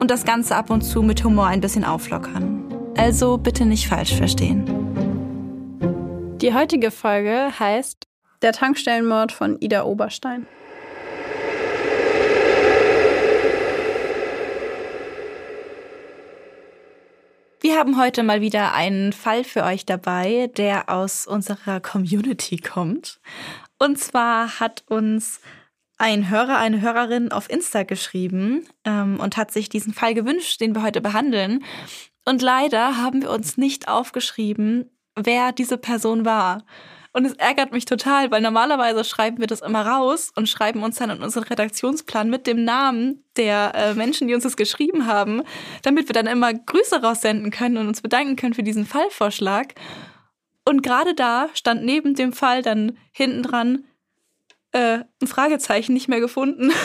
und das Ganze ab und zu mit Humor ein bisschen auflockern. Also bitte nicht falsch verstehen. Die heutige Folge heißt Der Tankstellenmord von Ida Oberstein. Wir haben heute mal wieder einen Fall für euch dabei, der aus unserer Community kommt. Und zwar hat uns ein Hörer, eine Hörerin auf Insta geschrieben ähm, und hat sich diesen Fall gewünscht, den wir heute behandeln. Und leider haben wir uns nicht aufgeschrieben, wer diese Person war. Und es ärgert mich total, weil normalerweise schreiben wir das immer raus und schreiben uns dann in unseren Redaktionsplan mit dem Namen der äh, Menschen, die uns das geschrieben haben, damit wir dann immer Grüße raussenden können und uns bedanken können für diesen Fallvorschlag. Und gerade da stand neben dem Fall dann hinten dran äh, ein Fragezeichen nicht mehr gefunden.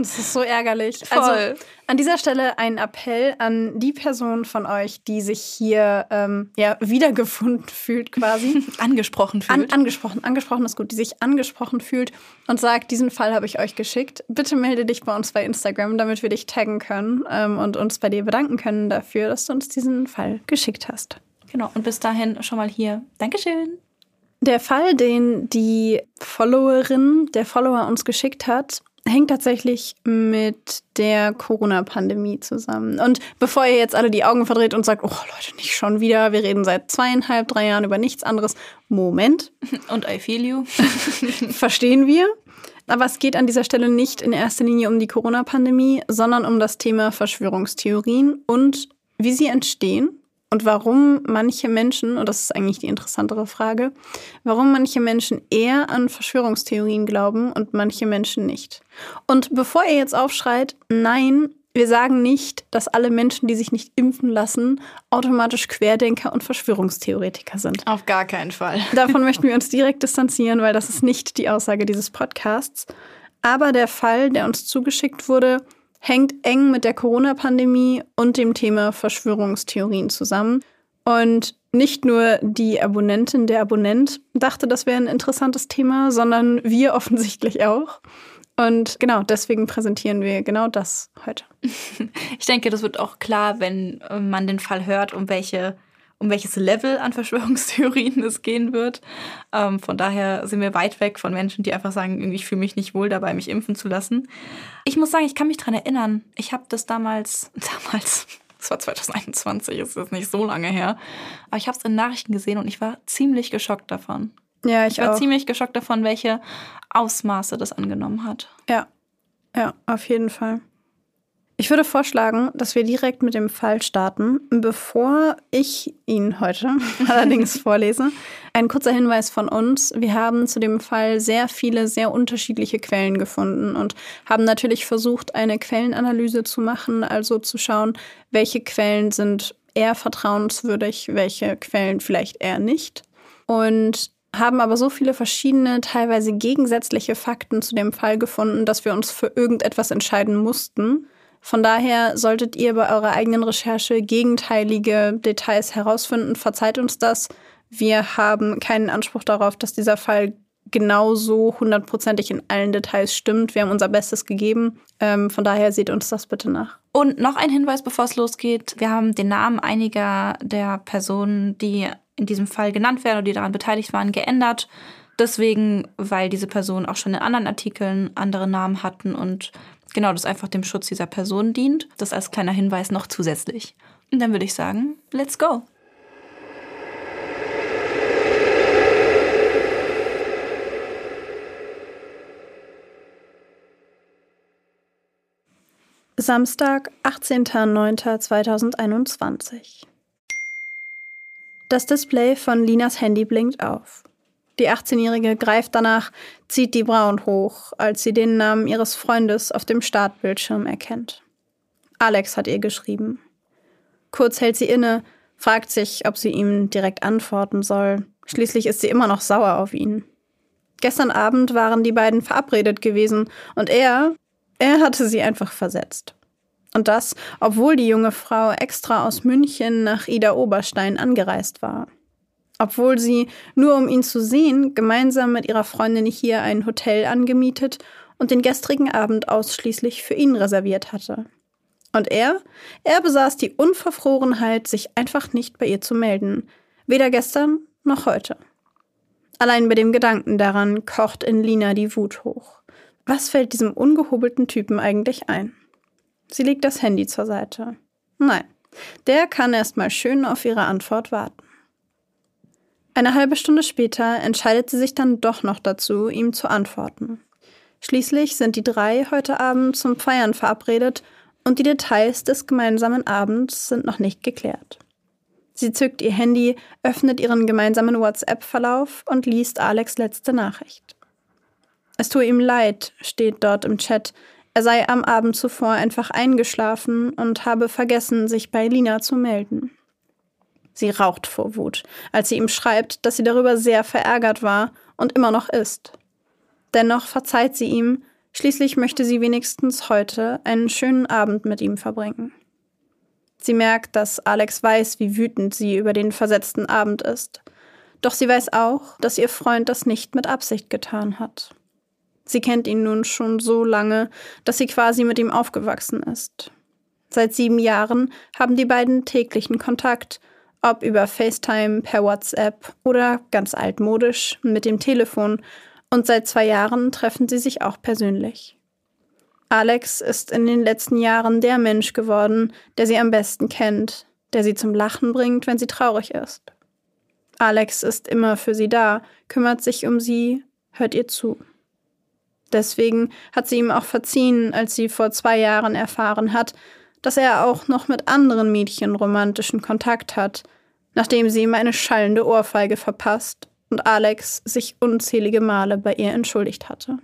Das ist so ärgerlich. Voll. Also an dieser Stelle ein Appell an die Person von euch, die sich hier ähm, ja, wiedergefunden fühlt, quasi. angesprochen fühlt. An, angesprochen, angesprochen ist gut, die sich angesprochen fühlt und sagt, diesen Fall habe ich euch geschickt. Bitte melde dich bei uns bei Instagram, damit wir dich taggen können ähm, und uns bei dir bedanken können dafür, dass du uns diesen Fall geschickt hast. Genau, und bis dahin schon mal hier. Dankeschön. Der Fall, den die Followerin, der Follower uns geschickt hat, hängt tatsächlich mit der Corona-Pandemie zusammen. Und bevor ihr jetzt alle die Augen verdreht und sagt, oh Leute, nicht schon wieder, wir reden seit zweieinhalb, drei Jahren über nichts anderes. Moment. Und I feel you. Verstehen wir. Aber es geht an dieser Stelle nicht in erster Linie um die Corona-Pandemie, sondern um das Thema Verschwörungstheorien und wie sie entstehen und warum manche Menschen, und das ist eigentlich die interessantere Frage, warum manche Menschen eher an Verschwörungstheorien glauben und manche Menschen nicht. Und bevor ihr jetzt aufschreit, nein, wir sagen nicht, dass alle Menschen, die sich nicht impfen lassen, automatisch Querdenker und Verschwörungstheoretiker sind. Auf gar keinen Fall. Davon möchten wir uns direkt distanzieren, weil das ist nicht die Aussage dieses Podcasts. Aber der Fall, der uns zugeschickt wurde, hängt eng mit der Corona-Pandemie und dem Thema Verschwörungstheorien zusammen. Und nicht nur die Abonnentin, der Abonnent dachte, das wäre ein interessantes Thema, sondern wir offensichtlich auch. Und genau, deswegen präsentieren wir genau das heute. Ich denke, das wird auch klar, wenn man den Fall hört, um welche um welches Level an Verschwörungstheorien es gehen wird. Ähm, von daher sind wir weit weg von Menschen, die einfach sagen, ich fühle mich nicht wohl dabei, mich impfen zu lassen. Ich muss sagen, ich kann mich daran erinnern. Ich habe das damals, damals, das war 2021, ist das nicht so lange her, aber ich habe es in Nachrichten gesehen und ich war ziemlich geschockt davon. Ja, ich, ich war auch. ziemlich geschockt davon, welche Ausmaße das angenommen hat. Ja, ja, auf jeden Fall. Ich würde vorschlagen, dass wir direkt mit dem Fall starten. Bevor ich ihn heute allerdings vorlese, ein kurzer Hinweis von uns. Wir haben zu dem Fall sehr viele, sehr unterschiedliche Quellen gefunden und haben natürlich versucht, eine Quellenanalyse zu machen, also zu schauen, welche Quellen sind eher vertrauenswürdig, welche Quellen vielleicht eher nicht. Und haben aber so viele verschiedene, teilweise gegensätzliche Fakten zu dem Fall gefunden, dass wir uns für irgendetwas entscheiden mussten. Von daher solltet ihr bei eurer eigenen Recherche gegenteilige Details herausfinden. Verzeiht uns das. Wir haben keinen Anspruch darauf, dass dieser Fall genauso hundertprozentig in allen Details stimmt. Wir haben unser Bestes gegeben. Ähm, von daher seht uns das bitte nach. Und noch ein Hinweis, bevor es losgeht. Wir haben den Namen einiger der Personen, die in diesem Fall genannt werden oder die daran beteiligt waren, geändert. Deswegen, weil diese Personen auch schon in anderen Artikeln andere Namen hatten und genau, das einfach dem Schutz dieser Person dient. Das als kleiner Hinweis noch zusätzlich. Und dann würde ich sagen, let's go. Samstag, 18.09.2021. Das Display von Linas Handy blinkt auf. Die 18-Jährige greift danach, zieht die Brauen hoch, als sie den Namen ihres Freundes auf dem Startbildschirm erkennt. Alex hat ihr geschrieben. Kurz hält sie inne, fragt sich, ob sie ihm direkt antworten soll. Schließlich ist sie immer noch sauer auf ihn. Gestern Abend waren die beiden verabredet gewesen und er, er hatte sie einfach versetzt. Und das, obwohl die junge Frau extra aus München nach Ida Oberstein angereist war. Obwohl sie, nur um ihn zu sehen, gemeinsam mit ihrer Freundin hier ein Hotel angemietet und den gestrigen Abend ausschließlich für ihn reserviert hatte. Und er? Er besaß die Unverfrorenheit, sich einfach nicht bei ihr zu melden. Weder gestern noch heute. Allein bei dem Gedanken daran kocht in Lina die Wut hoch. Was fällt diesem ungehobelten Typen eigentlich ein? Sie legt das Handy zur Seite. Nein, der kann erst mal schön auf ihre Antwort warten. Eine halbe Stunde später entscheidet sie sich dann doch noch dazu, ihm zu antworten. Schließlich sind die drei heute Abend zum Feiern verabredet und die Details des gemeinsamen Abends sind noch nicht geklärt. Sie zückt ihr Handy, öffnet ihren gemeinsamen WhatsApp-Verlauf und liest Alex letzte Nachricht. Es tue ihm leid, steht dort im Chat. Er sei am Abend zuvor einfach eingeschlafen und habe vergessen, sich bei Lina zu melden. Sie raucht vor Wut, als sie ihm schreibt, dass sie darüber sehr verärgert war und immer noch ist. Dennoch verzeiht sie ihm, schließlich möchte sie wenigstens heute einen schönen Abend mit ihm verbringen. Sie merkt, dass Alex weiß, wie wütend sie über den versetzten Abend ist. Doch sie weiß auch, dass ihr Freund das nicht mit Absicht getan hat. Sie kennt ihn nun schon so lange, dass sie quasi mit ihm aufgewachsen ist. Seit sieben Jahren haben die beiden täglichen Kontakt ob über FaceTime, per WhatsApp oder ganz altmodisch mit dem Telefon. Und seit zwei Jahren treffen sie sich auch persönlich. Alex ist in den letzten Jahren der Mensch geworden, der sie am besten kennt, der sie zum Lachen bringt, wenn sie traurig ist. Alex ist immer für sie da, kümmert sich um sie, hört ihr zu. Deswegen hat sie ihm auch verziehen, als sie vor zwei Jahren erfahren hat, dass er auch noch mit anderen Mädchen romantischen Kontakt hat, nachdem sie ihm eine schallende Ohrfeige verpasst und Alex sich unzählige Male bei ihr entschuldigt hatte.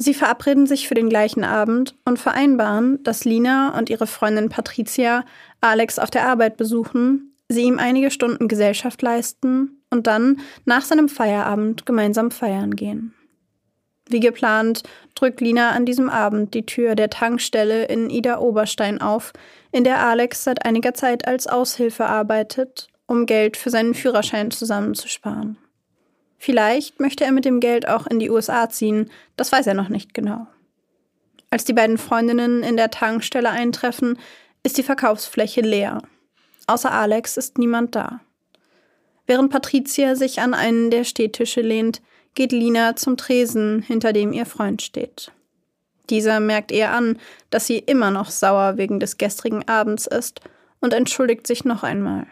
Sie verabreden sich für den gleichen Abend und vereinbaren, dass Lina und ihre Freundin Patricia Alex auf der Arbeit besuchen, sie ihm einige Stunden Gesellschaft leisten und dann nach seinem Feierabend gemeinsam feiern gehen. Wie geplant drückt Lina an diesem Abend die Tür der Tankstelle in Ida Oberstein auf, in der Alex seit einiger Zeit als Aushilfe arbeitet, um Geld für seinen Führerschein zusammenzusparen. Vielleicht möchte er mit dem Geld auch in die USA ziehen, das weiß er noch nicht genau. Als die beiden Freundinnen in der Tankstelle eintreffen, ist die Verkaufsfläche leer. Außer Alex ist niemand da. Während Patricia sich an einen der Stehtische lehnt, geht Lina zum Tresen, hinter dem ihr Freund steht. Dieser merkt ihr an, dass sie immer noch sauer wegen des gestrigen Abends ist und entschuldigt sich noch einmal.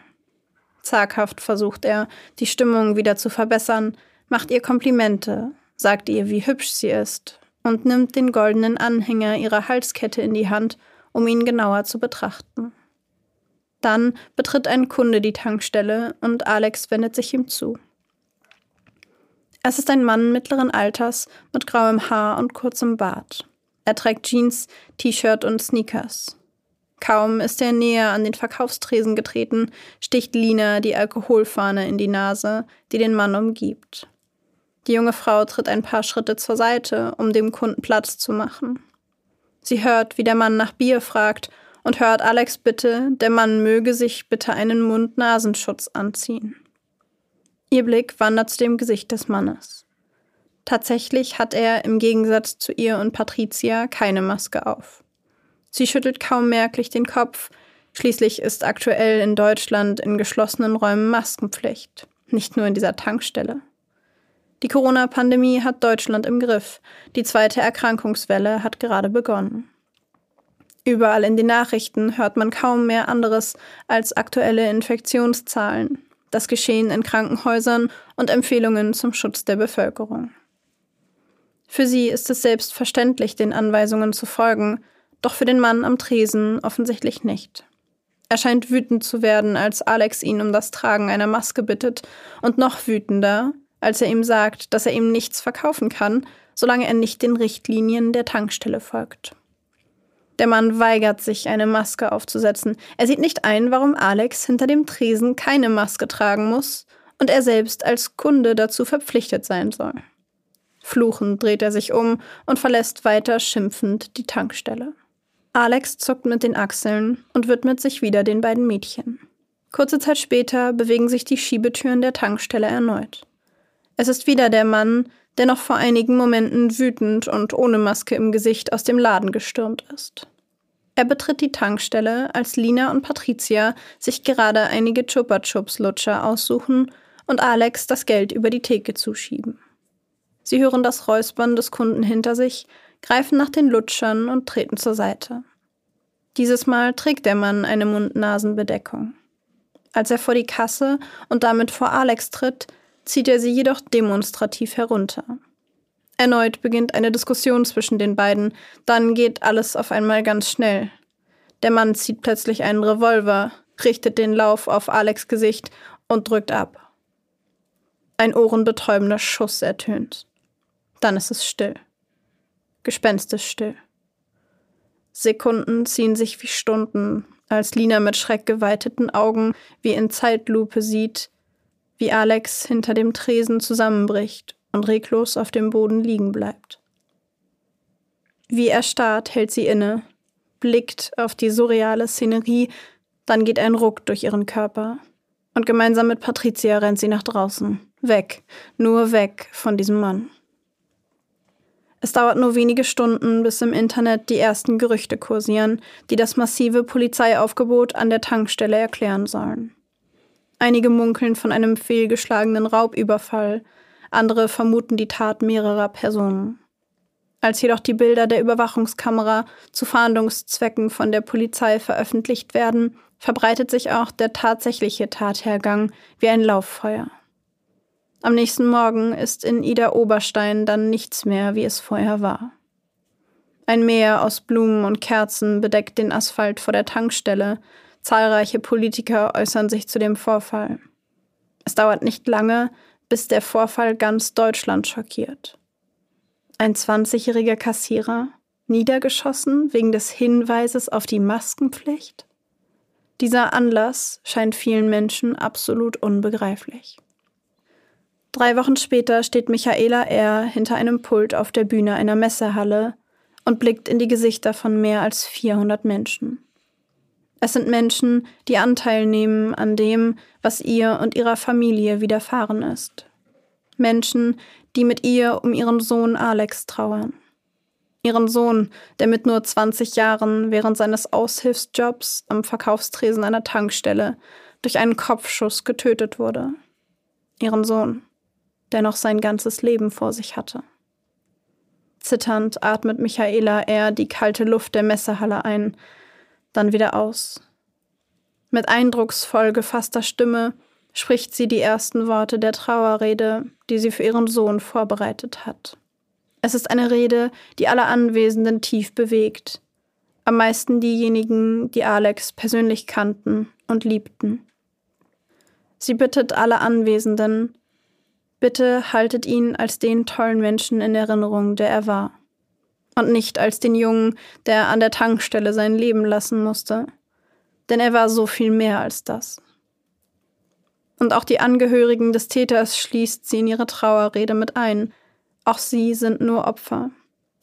Zaghaft versucht er, die Stimmung wieder zu verbessern, macht ihr Komplimente, sagt ihr, wie hübsch sie ist und nimmt den goldenen Anhänger ihrer Halskette in die Hand, um ihn genauer zu betrachten. Dann betritt ein Kunde die Tankstelle und Alex wendet sich ihm zu. Es ist ein Mann mittleren Alters mit grauem Haar und kurzem Bart. Er trägt Jeans, T-Shirt und Sneakers. Kaum ist er näher an den Verkaufstresen getreten, sticht Lina die Alkoholfahne in die Nase, die den Mann umgibt. Die junge Frau tritt ein paar Schritte zur Seite, um dem Kunden Platz zu machen. Sie hört, wie der Mann nach Bier fragt und hört Alex bitte, der Mann möge sich bitte einen Mund-Nasenschutz anziehen. Ihr Blick wandert zu dem Gesicht des Mannes. Tatsächlich hat er im Gegensatz zu ihr und Patricia keine Maske auf. Sie schüttelt kaum merklich den Kopf, schließlich ist aktuell in Deutschland in geschlossenen Räumen Maskenpflicht, nicht nur in dieser Tankstelle. Die Corona-Pandemie hat Deutschland im Griff, die zweite Erkrankungswelle hat gerade begonnen. Überall in den Nachrichten hört man kaum mehr anderes als aktuelle Infektionszahlen, das Geschehen in Krankenhäusern und Empfehlungen zum Schutz der Bevölkerung. Für sie ist es selbstverständlich, den Anweisungen zu folgen, doch für den Mann am Tresen offensichtlich nicht. Er scheint wütend zu werden, als Alex ihn um das Tragen einer Maske bittet, und noch wütender, als er ihm sagt, dass er ihm nichts verkaufen kann, solange er nicht den Richtlinien der Tankstelle folgt. Der Mann weigert sich, eine Maske aufzusetzen. Er sieht nicht ein, warum Alex hinter dem Tresen keine Maske tragen muss und er selbst als Kunde dazu verpflichtet sein soll. Fluchend dreht er sich um und verlässt weiter schimpfend die Tankstelle. Alex zuckt mit den Achseln und widmet sich wieder den beiden Mädchen. Kurze Zeit später bewegen sich die Schiebetüren der Tankstelle erneut. Es ist wieder der Mann, der noch vor einigen Momenten wütend und ohne Maske im Gesicht aus dem Laden gestürmt ist. Er betritt die Tankstelle, als Lina und Patricia sich gerade einige Chupa Chups Lutscher aussuchen und Alex das Geld über die Theke zuschieben. Sie hören das Räuspern des Kunden hinter sich, greifen nach den Lutschern und treten zur Seite. Dieses Mal trägt der Mann eine Mund-Nasen-Bedeckung. Als er vor die Kasse und damit vor Alex tritt, zieht er sie jedoch demonstrativ herunter. Erneut beginnt eine Diskussion zwischen den beiden, dann geht alles auf einmal ganz schnell. Der Mann zieht plötzlich einen Revolver, richtet den Lauf auf Alex Gesicht und drückt ab. Ein ohrenbetäubender Schuss ertönt. Dann ist es still. Gespenstisch still. Sekunden ziehen sich wie Stunden, als Lina mit schreckgeweiteten Augen wie in Zeitlupe sieht, wie Alex hinter dem Tresen zusammenbricht und reglos auf dem Boden liegen bleibt. Wie erstarrt hält sie inne, blickt auf die surreale Szenerie, dann geht ein Ruck durch ihren Körper. Und gemeinsam mit Patricia rennt sie nach draußen. Weg, nur weg von diesem Mann. Es dauert nur wenige Stunden, bis im Internet die ersten Gerüchte kursieren, die das massive Polizeiaufgebot an der Tankstelle erklären sollen. Einige munkeln von einem fehlgeschlagenen Raubüberfall, andere vermuten die Tat mehrerer Personen. Als jedoch die Bilder der Überwachungskamera zu Fahndungszwecken von der Polizei veröffentlicht werden, verbreitet sich auch der tatsächliche Tathergang wie ein Lauffeuer. Am nächsten Morgen ist in Ida Oberstein dann nichts mehr, wie es vorher war. Ein Meer aus Blumen und Kerzen bedeckt den Asphalt vor der Tankstelle, Zahlreiche Politiker äußern sich zu dem Vorfall. Es dauert nicht lange, bis der Vorfall ganz Deutschland schockiert. Ein 20-jähriger Kassierer, niedergeschossen wegen des Hinweises auf die Maskenpflicht? Dieser Anlass scheint vielen Menschen absolut unbegreiflich. Drei Wochen später steht Michaela R. hinter einem Pult auf der Bühne einer Messehalle und blickt in die Gesichter von mehr als 400 Menschen. Es sind Menschen, die Anteil nehmen an dem, was ihr und ihrer Familie widerfahren ist. Menschen, die mit ihr um ihren Sohn Alex trauern. Ihren Sohn, der mit nur 20 Jahren während seines Aushilfsjobs am Verkaufstresen einer Tankstelle durch einen Kopfschuss getötet wurde. Ihren Sohn, der noch sein ganzes Leben vor sich hatte. Zitternd atmet Michaela er die kalte Luft der Messehalle ein, dann wieder aus. Mit eindrucksvoll gefasster Stimme spricht sie die ersten Worte der Trauerrede, die sie für ihren Sohn vorbereitet hat. Es ist eine Rede, die alle Anwesenden tief bewegt, am meisten diejenigen, die Alex persönlich kannten und liebten. Sie bittet alle Anwesenden, bitte haltet ihn als den tollen Menschen in Erinnerung, der er war und nicht als den Jungen, der an der Tankstelle sein Leben lassen musste. Denn er war so viel mehr als das. Und auch die Angehörigen des Täters schließt sie in ihre Trauerrede mit ein. Auch sie sind nur Opfer.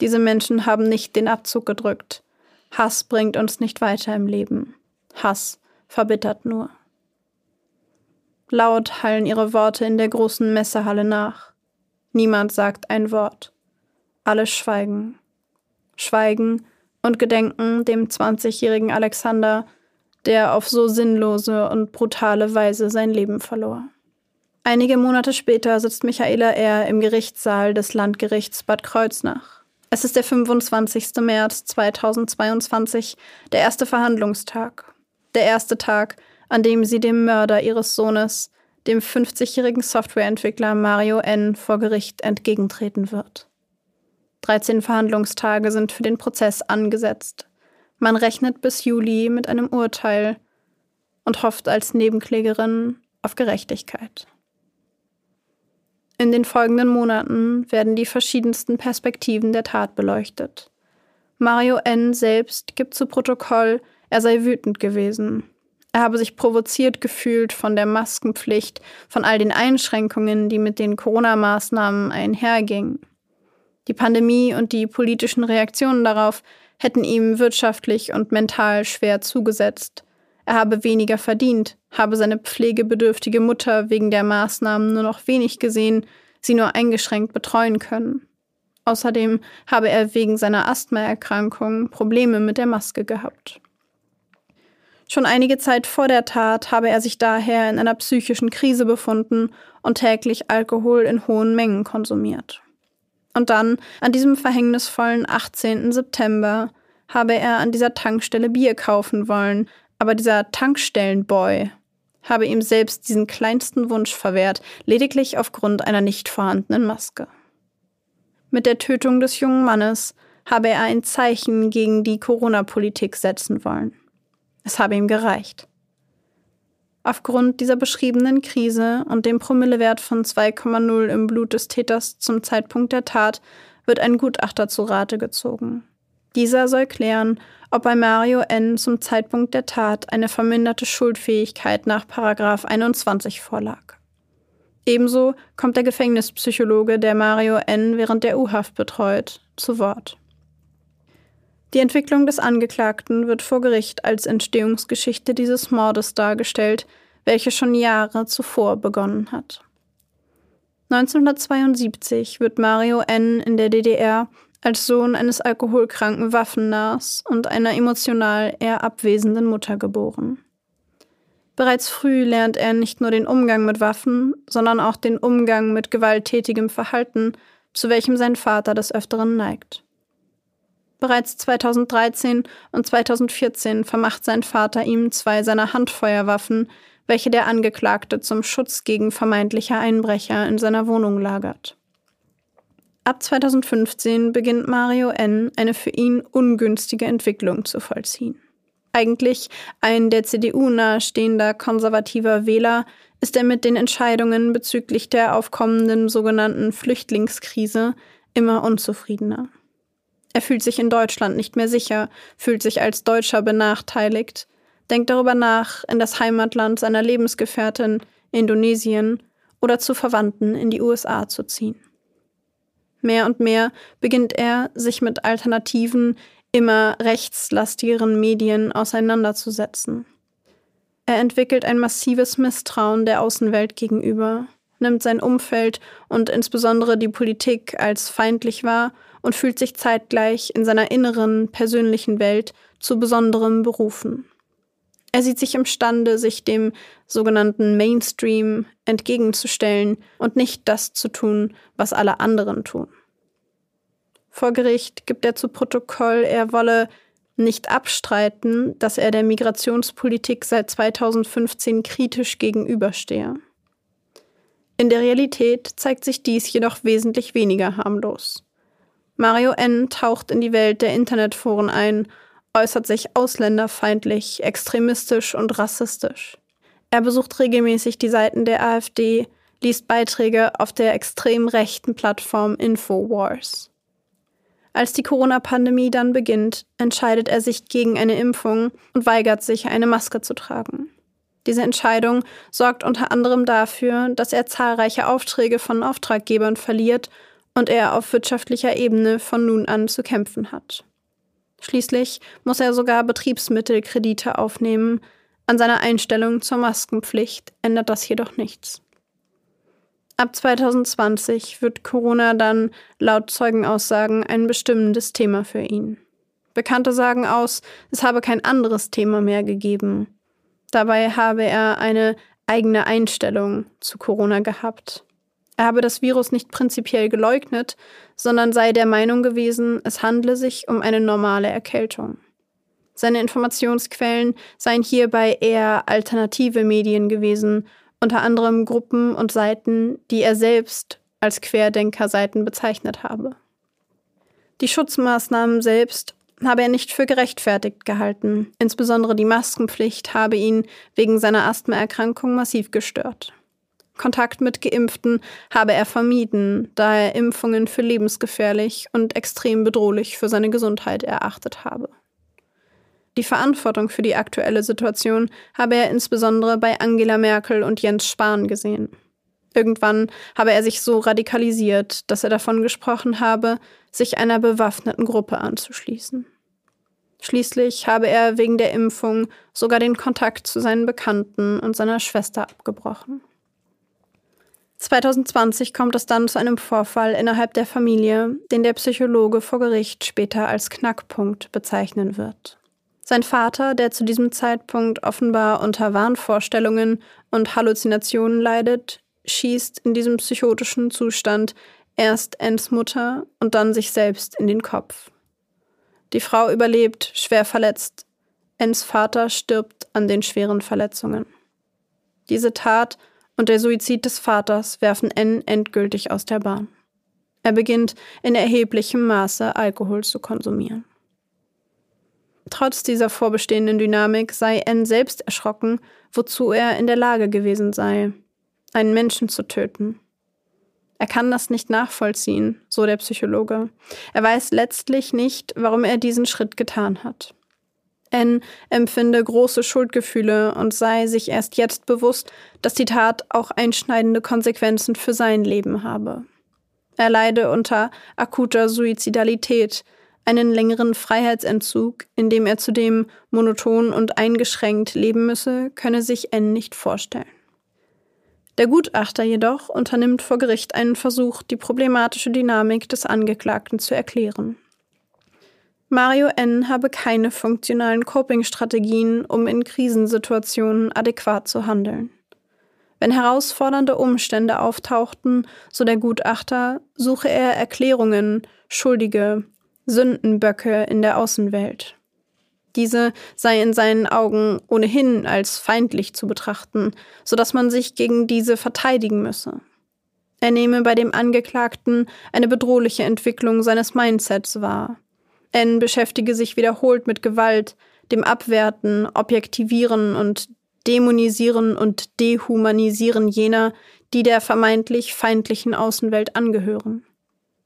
Diese Menschen haben nicht den Abzug gedrückt. Hass bringt uns nicht weiter im Leben. Hass verbittert nur. Laut hallen ihre Worte in der großen Messehalle nach. Niemand sagt ein Wort. Alle schweigen schweigen und gedenken dem 20-jährigen Alexander, der auf so sinnlose und brutale Weise sein Leben verlor. Einige Monate später sitzt Michaela R. im Gerichtssaal des Landgerichts Bad Kreuznach. Es ist der 25. März 2022, der erste Verhandlungstag. Der erste Tag, an dem sie dem Mörder ihres Sohnes, dem 50-jährigen Softwareentwickler Mario N., vor Gericht entgegentreten wird. 13 Verhandlungstage sind für den Prozess angesetzt. Man rechnet bis Juli mit einem Urteil und hofft als Nebenklägerin auf Gerechtigkeit. In den folgenden Monaten werden die verschiedensten Perspektiven der Tat beleuchtet. Mario N. selbst gibt zu Protokoll, er sei wütend gewesen. Er habe sich provoziert gefühlt von der Maskenpflicht, von all den Einschränkungen, die mit den Corona-Maßnahmen einhergingen. Die Pandemie und die politischen Reaktionen darauf hätten ihm wirtschaftlich und mental schwer zugesetzt. Er habe weniger verdient, habe seine pflegebedürftige Mutter wegen der Maßnahmen nur noch wenig gesehen, sie nur eingeschränkt betreuen können. Außerdem habe er wegen seiner Asthmaerkrankung Probleme mit der Maske gehabt. Schon einige Zeit vor der Tat habe er sich daher in einer psychischen Krise befunden und täglich Alkohol in hohen Mengen konsumiert. Und dann, an diesem verhängnisvollen 18. September, habe er an dieser Tankstelle Bier kaufen wollen, aber dieser Tankstellenboy habe ihm selbst diesen kleinsten Wunsch verwehrt, lediglich aufgrund einer nicht vorhandenen Maske. Mit der Tötung des jungen Mannes habe er ein Zeichen gegen die Corona-Politik setzen wollen. Es habe ihm gereicht. Aufgrund dieser beschriebenen Krise und dem Promillewert von 2,0 im Blut des Täters zum Zeitpunkt der Tat wird ein Gutachter zu Rate gezogen. Dieser soll klären, ob bei Mario N. zum Zeitpunkt der Tat eine verminderte Schuldfähigkeit nach 21 vorlag. Ebenso kommt der Gefängnispsychologe, der Mario N. während der U-Haft betreut, zu Wort. Die Entwicklung des Angeklagten wird vor Gericht als Entstehungsgeschichte dieses Mordes dargestellt, welche schon Jahre zuvor begonnen hat. 1972 wird Mario N. in der DDR als Sohn eines alkoholkranken Waffennahs und einer emotional eher abwesenden Mutter geboren. Bereits früh lernt er nicht nur den Umgang mit Waffen, sondern auch den Umgang mit gewalttätigem Verhalten, zu welchem sein Vater des Öfteren neigt. Bereits 2013 und 2014 vermacht sein Vater ihm zwei seiner Handfeuerwaffen, welche der Angeklagte zum Schutz gegen vermeintliche Einbrecher in seiner Wohnung lagert. Ab 2015 beginnt Mario N. eine für ihn ungünstige Entwicklung zu vollziehen. Eigentlich ein der CDU nahestehender konservativer Wähler ist er mit den Entscheidungen bezüglich der aufkommenden sogenannten Flüchtlingskrise immer unzufriedener. Er fühlt sich in Deutschland nicht mehr sicher, fühlt sich als Deutscher benachteiligt, denkt darüber nach, in das Heimatland seiner Lebensgefährtin, Indonesien, oder zu Verwandten in die USA zu ziehen. Mehr und mehr beginnt er, sich mit alternativen, immer rechtslastigeren Medien auseinanderzusetzen. Er entwickelt ein massives Misstrauen der Außenwelt gegenüber, nimmt sein Umfeld und insbesondere die Politik als feindlich wahr und fühlt sich zeitgleich in seiner inneren, persönlichen Welt zu besonderem berufen. Er sieht sich imstande, sich dem sogenannten Mainstream entgegenzustellen und nicht das zu tun, was alle anderen tun. Vor Gericht gibt er zu Protokoll, er wolle nicht abstreiten, dass er der Migrationspolitik seit 2015 kritisch gegenüberstehe. In der Realität zeigt sich dies jedoch wesentlich weniger harmlos. Mario N. taucht in die Welt der Internetforen ein, äußert sich ausländerfeindlich, extremistisch und rassistisch. Er besucht regelmäßig die Seiten der AfD, liest Beiträge auf der extrem rechten Plattform Infowars. Als die Corona-Pandemie dann beginnt, entscheidet er sich gegen eine Impfung und weigert sich, eine Maske zu tragen. Diese Entscheidung sorgt unter anderem dafür, dass er zahlreiche Aufträge von Auftraggebern verliert und er auf wirtschaftlicher Ebene von nun an zu kämpfen hat. Schließlich muss er sogar Betriebsmittelkredite aufnehmen. An seiner Einstellung zur Maskenpflicht ändert das jedoch nichts. Ab 2020 wird Corona dann laut Zeugenaussagen ein bestimmendes Thema für ihn. Bekannte sagen aus, es habe kein anderes Thema mehr gegeben. Dabei habe er eine eigene Einstellung zu Corona gehabt. Er habe das Virus nicht prinzipiell geleugnet, sondern sei der Meinung gewesen, es handle sich um eine normale Erkältung. Seine Informationsquellen seien hierbei eher alternative Medien gewesen, unter anderem Gruppen und Seiten, die er selbst als Querdenker-Seiten bezeichnet habe. Die Schutzmaßnahmen selbst habe er nicht für gerechtfertigt gehalten. Insbesondere die Maskenpflicht habe ihn wegen seiner Asthmaerkrankung massiv gestört. Kontakt mit Geimpften habe er vermieden, da er Impfungen für lebensgefährlich und extrem bedrohlich für seine Gesundheit erachtet habe. Die Verantwortung für die aktuelle Situation habe er insbesondere bei Angela Merkel und Jens Spahn gesehen. Irgendwann habe er sich so radikalisiert, dass er davon gesprochen habe, sich einer bewaffneten Gruppe anzuschließen. Schließlich habe er wegen der Impfung sogar den Kontakt zu seinen Bekannten und seiner Schwester abgebrochen. 2020 kommt es dann zu einem Vorfall innerhalb der Familie, den der Psychologe vor Gericht später als Knackpunkt bezeichnen wird. Sein Vater, der zu diesem Zeitpunkt offenbar unter Wahnvorstellungen und Halluzinationen leidet, schießt in diesem psychotischen Zustand erst Ens Mutter und dann sich selbst in den Kopf. Die Frau überlebt, schwer verletzt. Ens Vater stirbt an den schweren Verletzungen. Diese Tat und der Suizid des Vaters werfen N endgültig aus der Bahn. Er beginnt in erheblichem Maße Alkohol zu konsumieren. Trotz dieser vorbestehenden Dynamik sei N selbst erschrocken, wozu er in der Lage gewesen sei, einen Menschen zu töten. Er kann das nicht nachvollziehen, so der Psychologe. Er weiß letztlich nicht, warum er diesen Schritt getan hat. N empfinde große Schuldgefühle und sei sich erst jetzt bewusst, dass die Tat auch einschneidende Konsequenzen für sein Leben habe. Er leide unter akuter Suizidalität, einen längeren Freiheitsentzug, in dem er zudem monoton und eingeschränkt leben müsse, könne sich N nicht vorstellen. Der Gutachter jedoch unternimmt vor Gericht einen Versuch, die problematische Dynamik des Angeklagten zu erklären. Mario N. habe keine funktionalen Coping-Strategien, um in Krisensituationen adäquat zu handeln. Wenn herausfordernde Umstände auftauchten, so der Gutachter, suche er Erklärungen, Schuldige, Sündenböcke in der Außenwelt. Diese sei in seinen Augen ohnehin als feindlich zu betrachten, so dass man sich gegen diese verteidigen müsse. Er nehme bei dem Angeklagten eine bedrohliche Entwicklung seines Mindsets wahr. N beschäftige sich wiederholt mit Gewalt, dem Abwerten, Objektivieren und Dämonisieren und Dehumanisieren jener, die der vermeintlich feindlichen Außenwelt angehören.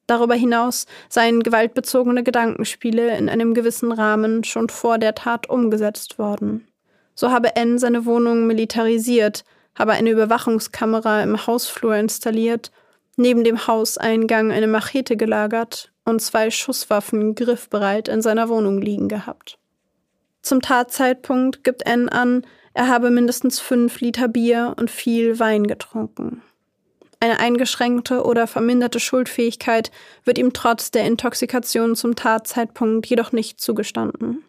Darüber hinaus seien gewaltbezogene Gedankenspiele in einem gewissen Rahmen schon vor der Tat umgesetzt worden. So habe N seine Wohnung militarisiert, habe eine Überwachungskamera im Hausflur installiert, neben dem Hauseingang eine Machete gelagert und zwei Schusswaffen griffbereit in seiner Wohnung liegen gehabt. Zum Tatzeitpunkt gibt N an, er habe mindestens fünf Liter Bier und viel Wein getrunken. Eine eingeschränkte oder verminderte Schuldfähigkeit wird ihm trotz der Intoxikation zum Tatzeitpunkt jedoch nicht zugestanden.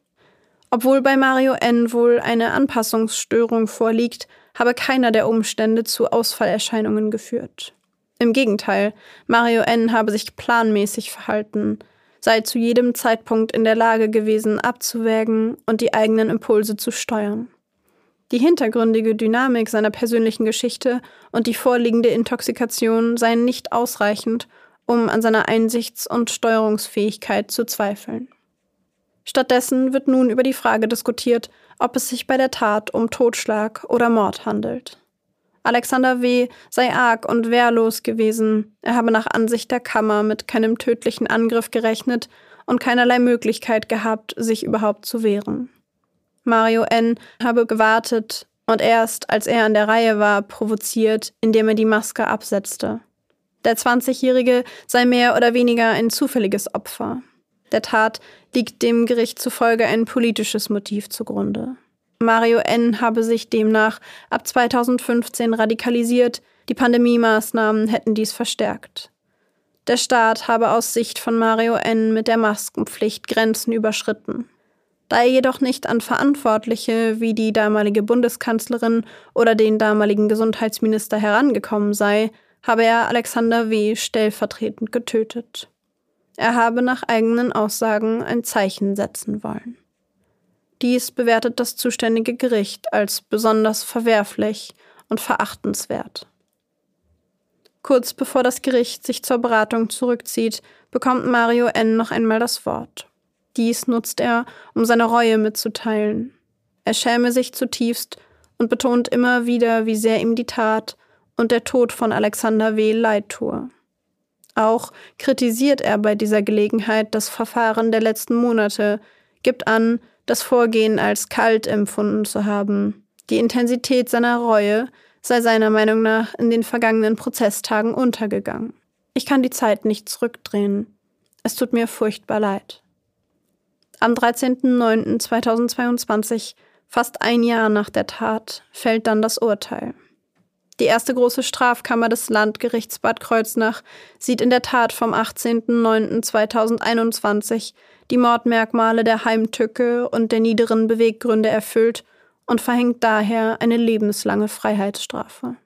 Obwohl bei Mario N. wohl eine Anpassungsstörung vorliegt, habe keiner der Umstände zu Ausfallerscheinungen geführt. Im Gegenteil, Mario N. habe sich planmäßig verhalten, sei zu jedem Zeitpunkt in der Lage gewesen, abzuwägen und die eigenen Impulse zu steuern. Die hintergründige Dynamik seiner persönlichen Geschichte und die vorliegende Intoxikation seien nicht ausreichend, um an seiner Einsichts- und Steuerungsfähigkeit zu zweifeln. Stattdessen wird nun über die Frage diskutiert, ob es sich bei der Tat um Totschlag oder Mord handelt. Alexander W. sei arg und wehrlos gewesen, er habe nach Ansicht der Kammer mit keinem tödlichen Angriff gerechnet und keinerlei Möglichkeit gehabt, sich überhaupt zu wehren. Mario N. habe gewartet und erst, als er an der Reihe war, provoziert, indem er die Maske absetzte. Der 20-Jährige sei mehr oder weniger ein zufälliges Opfer. Der Tat liegt dem Gericht zufolge ein politisches Motiv zugrunde. Mario N. habe sich demnach ab 2015 radikalisiert, die Pandemiemaßnahmen hätten dies verstärkt. Der Staat habe aus Sicht von Mario N. mit der Maskenpflicht Grenzen überschritten. Da er jedoch nicht an Verantwortliche wie die damalige Bundeskanzlerin oder den damaligen Gesundheitsminister herangekommen sei, habe er Alexander W. stellvertretend getötet. Er habe nach eigenen Aussagen ein Zeichen setzen wollen. Dies bewertet das zuständige Gericht als besonders verwerflich und verachtenswert. Kurz bevor das Gericht sich zur Beratung zurückzieht, bekommt Mario N. noch einmal das Wort. Dies nutzt er, um seine Reue mitzuteilen. Er schäme sich zutiefst und betont immer wieder, wie sehr ihm die Tat und der Tod von Alexander W. leid tue. Auch kritisiert er bei dieser Gelegenheit das Verfahren der letzten Monate, gibt an, das Vorgehen als kalt empfunden zu haben. Die Intensität seiner Reue sei seiner Meinung nach in den vergangenen Prozesstagen untergegangen. Ich kann die Zeit nicht zurückdrehen. Es tut mir furchtbar leid. Am 13.09.2022, fast ein Jahr nach der Tat, fällt dann das Urteil. Die erste große Strafkammer des Landgerichts Bad Kreuznach sieht in der Tat vom 18.09.2021 die Mordmerkmale der Heimtücke und der niederen Beweggründe erfüllt und verhängt daher eine lebenslange Freiheitsstrafe.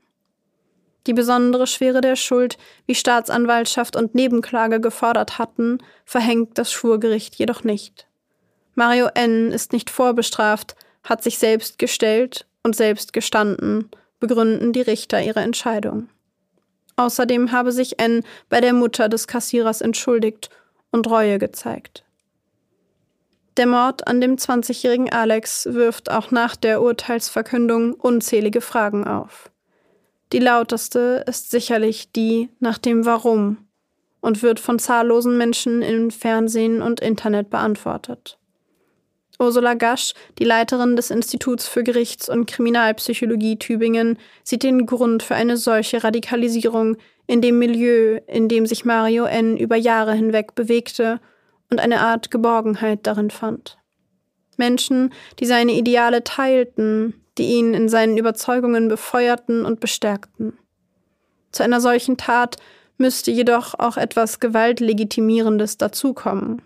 Die besondere Schwere der Schuld, wie Staatsanwaltschaft und Nebenklage gefordert hatten, verhängt das Schwurgericht jedoch nicht. Mario N. ist nicht vorbestraft, hat sich selbst gestellt und selbst gestanden, begründen die Richter ihre Entscheidung. Außerdem habe sich N. bei der Mutter des Kassierers entschuldigt und Reue gezeigt. Der Mord an dem 20-jährigen Alex wirft auch nach der Urteilsverkündung unzählige Fragen auf. Die lauteste ist sicherlich die nach dem Warum und wird von zahllosen Menschen im Fernsehen und Internet beantwortet. Ursula Gasch, die Leiterin des Instituts für Gerichts- und Kriminalpsychologie Tübingen, sieht den Grund für eine solche Radikalisierung in dem Milieu, in dem sich Mario N. über Jahre hinweg bewegte und eine Art Geborgenheit darin fand. Menschen, die seine Ideale teilten, die ihn in seinen Überzeugungen befeuerten und bestärkten. Zu einer solchen Tat müsste jedoch auch etwas Gewaltlegitimierendes dazukommen.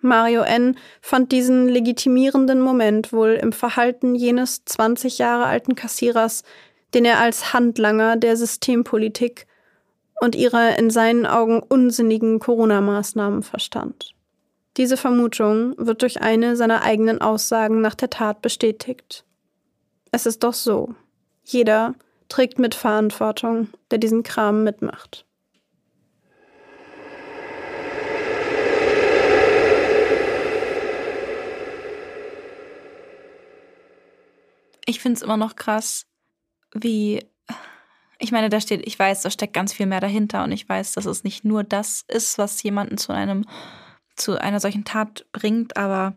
Mario N. fand diesen legitimierenden Moment wohl im Verhalten jenes 20 Jahre alten Kassierers, den er als Handlanger der Systempolitik und ihrer in seinen Augen unsinnigen Corona-Maßnahmen verstand. Diese Vermutung wird durch eine seiner eigenen Aussagen nach der Tat bestätigt. Es ist doch so. Jeder trägt mit Verantwortung, der diesen Kram mitmacht. ich finde es immer noch krass, wie. Ich meine, da steht, ich weiß, da steckt ganz viel mehr dahinter und ich weiß, dass es nicht nur das ist, was jemanden zu einem, zu einer solchen Tat bringt, aber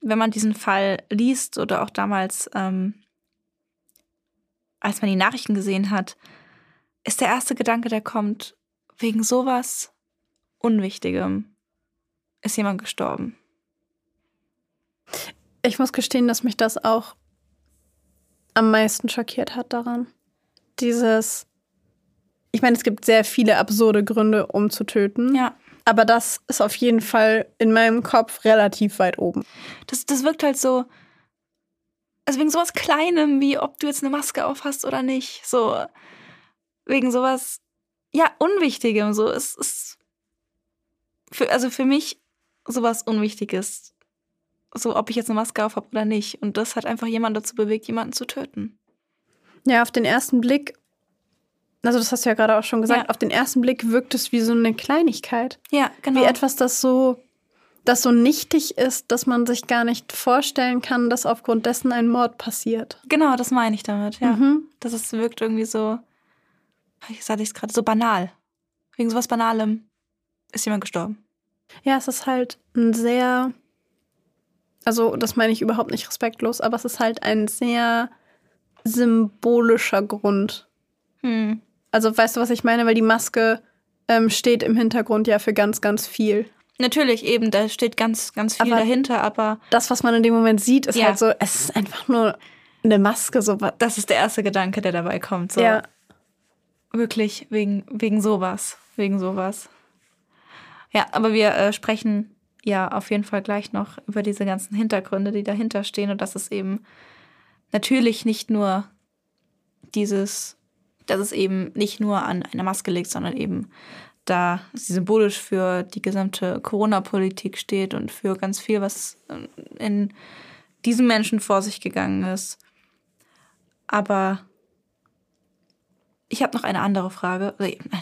wenn man diesen Fall liest oder auch damals, ähm, als man die Nachrichten gesehen hat, ist der erste Gedanke, der kommt, wegen sowas Unwichtigem ist jemand gestorben. Ich muss gestehen, dass mich das auch am meisten schockiert hat daran. Dieses, ich meine, es gibt sehr viele absurde Gründe, um zu töten. Ja. Aber das ist auf jeden Fall in meinem Kopf relativ weit oben. Das, das wirkt halt so, also wegen sowas Kleinem, wie ob du jetzt eine Maske auf hast oder nicht. So, wegen sowas, ja, Unwichtigem. So, es ist, für, also für mich sowas Unwichtiges so ob ich jetzt eine Maske auf habe oder nicht. Und das hat einfach jemand dazu bewegt, jemanden zu töten. Ja, auf den ersten Blick, also das hast du ja gerade auch schon gesagt, ja. auf den ersten Blick wirkt es wie so eine Kleinigkeit. Ja, genau. Wie etwas, das so, das so nichtig ist, dass man sich gar nicht vorstellen kann, dass aufgrund dessen ein Mord passiert. Genau, das meine ich damit, ja. Mhm. Dass es wirkt irgendwie so, wie sagte ich es gerade, so banal. Wegen sowas Banalem ist jemand gestorben. Ja, es ist halt ein sehr also das meine ich überhaupt nicht respektlos, aber es ist halt ein sehr symbolischer Grund. Hm. Also weißt du, was ich meine? Weil die Maske ähm, steht im Hintergrund ja für ganz, ganz viel. Natürlich, eben, da steht ganz, ganz viel aber dahinter, aber. Das, was man in dem Moment sieht, ist ja. halt so, es ist einfach nur eine Maske. So. Das ist der erste Gedanke, der dabei kommt. So. Ja. Wirklich, wegen, wegen sowas. Wegen sowas. Ja, aber wir äh, sprechen ja auf jeden Fall gleich noch über diese ganzen Hintergründe, die dahinter stehen und dass es eben natürlich nicht nur dieses, dass es eben nicht nur an einer Maske liegt, sondern eben da sie symbolisch für die gesamte Corona-Politik steht und für ganz viel, was in diesem Menschen vor sich gegangen ist. Aber ich habe noch eine andere Frage.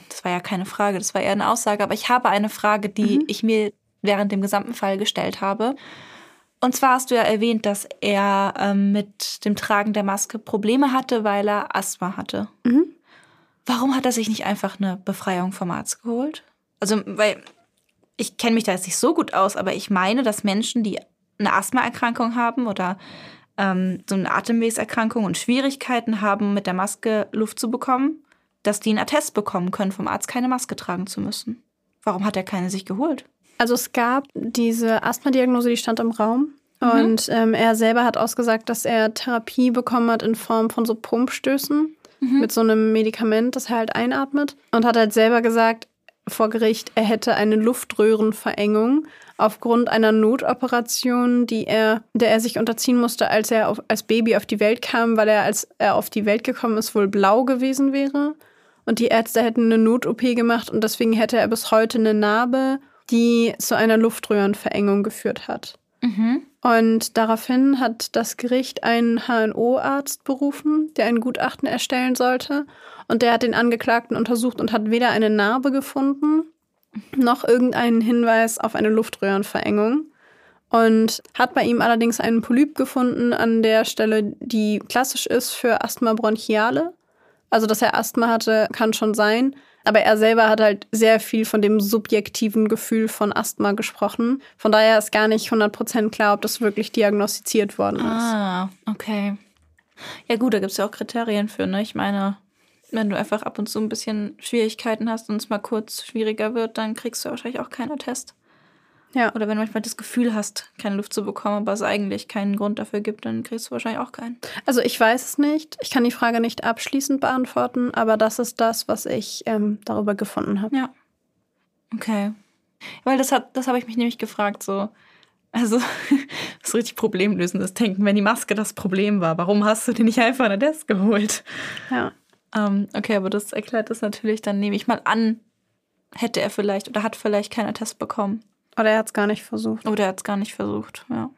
Das war ja keine Frage, das war eher eine Aussage, aber ich habe eine Frage, die mhm. ich mir während dem gesamten Fall gestellt habe. Und zwar hast du ja erwähnt, dass er ähm, mit dem Tragen der Maske Probleme hatte, weil er Asthma hatte. Mhm. Warum hat er sich nicht einfach eine Befreiung vom Arzt geholt? Also, weil ich kenne mich da jetzt nicht so gut aus, aber ich meine, dass Menschen, die eine Asthmaerkrankung haben oder ähm, so eine Atemwegserkrankung und Schwierigkeiten haben, mit der Maske Luft zu bekommen, dass die einen Attest bekommen können, vom Arzt keine Maske tragen zu müssen. Warum hat er keine sich geholt? Also es gab diese Asthma-Diagnose, die stand im Raum. Mhm. Und ähm, er selber hat ausgesagt, dass er Therapie bekommen hat in Form von so Pumpstößen mhm. mit so einem Medikament, das er halt einatmet. Und hat halt selber gesagt vor Gericht, er hätte eine Luftröhrenverengung aufgrund einer Notoperation, die er, der er sich unterziehen musste, als er auf, als Baby auf die Welt kam, weil er, als er auf die Welt gekommen ist, wohl blau gewesen wäre. Und die Ärzte hätten eine Not-OP gemacht und deswegen hätte er bis heute eine Narbe, die zu einer Luftröhrenverengung geführt hat. Mhm. Und daraufhin hat das Gericht einen HNO-Arzt berufen, der ein Gutachten erstellen sollte. Und der hat den Angeklagten untersucht und hat weder eine Narbe gefunden, noch irgendeinen Hinweis auf eine Luftröhrenverengung. Und hat bei ihm allerdings einen Polyp gefunden an der Stelle, die klassisch ist für Asthma bronchiale. Also, dass er Asthma hatte, kann schon sein. Aber er selber hat halt sehr viel von dem subjektiven Gefühl von Asthma gesprochen. Von daher ist gar nicht 100% klar, ob das wirklich diagnostiziert worden ist. Ah, okay. Ja gut, da gibt es ja auch Kriterien für, ne? Ich meine, wenn du einfach ab und zu ein bisschen Schwierigkeiten hast und es mal kurz schwieriger wird, dann kriegst du wahrscheinlich auch keinen Test. Ja. Oder wenn du manchmal das Gefühl hast, keine Luft zu bekommen, aber es eigentlich keinen Grund dafür gibt, dann kriegst du wahrscheinlich auch keinen. Also ich weiß es nicht. Ich kann die Frage nicht abschließend beantworten, aber das ist das, was ich ähm, darüber gefunden habe. Ja. Okay. Weil das hat, das habe ich mich nämlich gefragt, so. Also, das ist richtig problemlösendes Denken, wenn die Maske das Problem war. Warum hast du dir nicht einfach eine Desk geholt? Ja. Ähm, okay, aber das erklärt das natürlich. Dann nehme ich mal an, hätte er vielleicht oder hat vielleicht keinen Test bekommen. Oder er hat es gar nicht versucht. Oder er hat es gar nicht versucht, ja.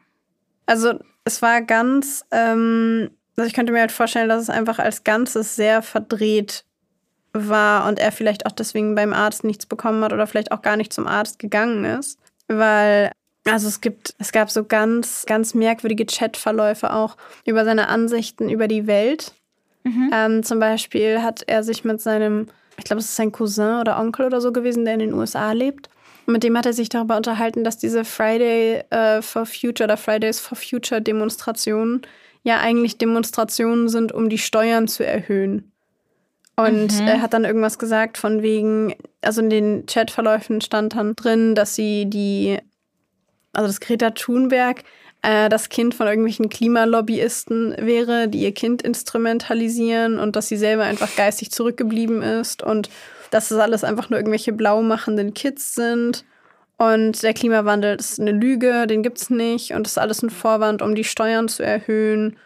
Also es war ganz, ähm, also ich könnte mir halt vorstellen, dass es einfach als Ganzes sehr verdreht war und er vielleicht auch deswegen beim Arzt nichts bekommen hat oder vielleicht auch gar nicht zum Arzt gegangen ist. Weil, also es gibt, es gab so ganz, ganz merkwürdige Chatverläufe auch über seine Ansichten über die Welt. Mhm. Ähm, zum Beispiel hat er sich mit seinem, ich glaube, es ist sein Cousin oder Onkel oder so gewesen, der in den USA lebt. Und mit dem hat er sich darüber unterhalten, dass diese Friday äh, for Future oder Fridays for Future Demonstrationen ja eigentlich Demonstrationen sind, um die Steuern zu erhöhen. Und mhm. er hat dann irgendwas gesagt von wegen, also in den Chatverläufen stand dann drin, dass sie die, also das Greta Thunberg äh, das Kind von irgendwelchen Klimalobbyisten wäre, die ihr Kind instrumentalisieren und dass sie selber einfach geistig zurückgeblieben ist und dass das alles einfach nur irgendwelche blau machenden Kids sind. Und der Klimawandel ist eine Lüge, den gibt es nicht. Und das ist alles ein Vorwand, um die Steuern zu erhöhen.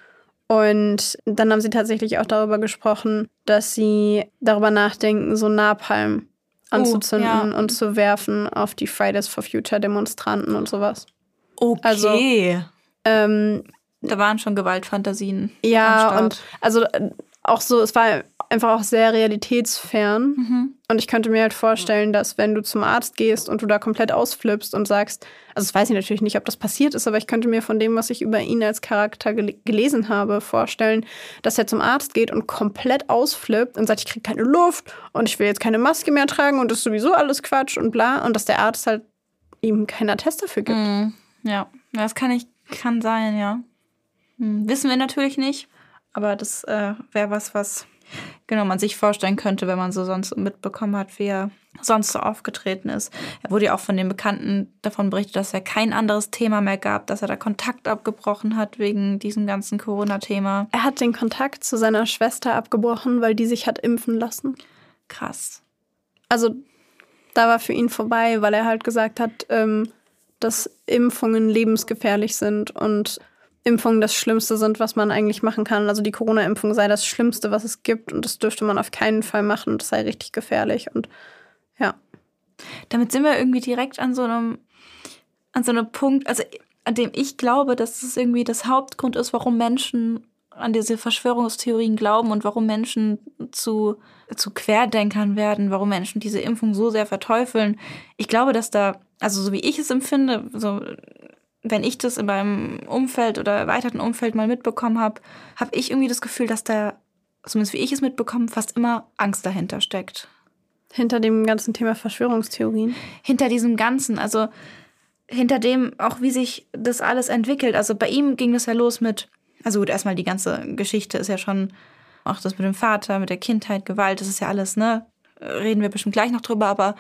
Und dann haben sie tatsächlich auch darüber gesprochen, dass sie darüber nachdenken, so Napalm anzuzünden oh, ja. und zu werfen auf die Fridays for Future Demonstranten und sowas. Okay. Also, ähm, da waren schon Gewaltfantasien. Ja, und also äh, auch so, es war einfach auch sehr realitätsfern. Mhm. Und ich könnte mir halt vorstellen, dass wenn du zum Arzt gehst und du da komplett ausflippst und sagst, also das weiß ich natürlich nicht, ob das passiert ist, aber ich könnte mir von dem, was ich über ihn als Charakter gel gelesen habe, vorstellen, dass er zum Arzt geht und komplett ausflippt und sagt, ich kriege keine Luft und ich will jetzt keine Maske mehr tragen und das ist sowieso alles Quatsch und bla. Und dass der Arzt halt ihm keinen Attest dafür gibt. Mhm. Ja, das kann ich, kann sein, ja. Hm. Wissen wir natürlich nicht, aber das äh, wäre was, was genau man sich vorstellen könnte, wenn man so sonst mitbekommen hat, wie er sonst so aufgetreten ist. Er wurde ja auch von den Bekannten davon berichtet, dass er kein anderes Thema mehr gab, dass er da Kontakt abgebrochen hat wegen diesem ganzen Corona-Thema. Er hat den Kontakt zu seiner Schwester abgebrochen, weil die sich hat impfen lassen. Krass. Also da war für ihn vorbei, weil er halt gesagt hat, ähm, dass Impfungen lebensgefährlich sind und Impfungen das Schlimmste sind, was man eigentlich machen kann. Also die Corona-Impfung sei das Schlimmste, was es gibt und das dürfte man auf keinen Fall machen und das sei richtig gefährlich und ja. Damit sind wir irgendwie direkt an so einem, an so einem Punkt, also an dem ich glaube, dass es irgendwie das Hauptgrund ist, warum Menschen an diese Verschwörungstheorien glauben und warum Menschen zu, zu Querdenkern werden, warum Menschen diese Impfung so sehr verteufeln. Ich glaube, dass da, also so wie ich es empfinde, so wenn ich das in meinem Umfeld oder erweiterten Umfeld mal mitbekommen habe, habe ich irgendwie das Gefühl, dass da, zumindest wie ich es mitbekomme, fast immer Angst dahinter steckt. Hinter dem ganzen Thema Verschwörungstheorien? Hinter diesem Ganzen, also hinter dem auch, wie sich das alles entwickelt. Also bei ihm ging das ja los mit, also gut, erstmal die ganze Geschichte ist ja schon, auch das mit dem Vater, mit der Kindheit, Gewalt, das ist ja alles, ne? Reden wir bestimmt gleich noch drüber, aber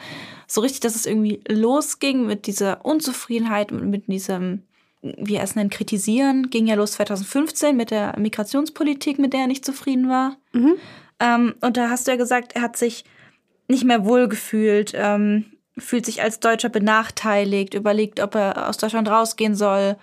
so richtig, dass es irgendwie losging mit dieser Unzufriedenheit, mit diesem, wie er es nennt, Kritisieren, ging ja los 2015 mit der Migrationspolitik, mit der er nicht zufrieden war. Mhm. Ähm, und da hast du ja gesagt, er hat sich nicht mehr wohlgefühlt, ähm, fühlt sich als Deutscher benachteiligt, überlegt, ob er aus Deutschland rausgehen soll.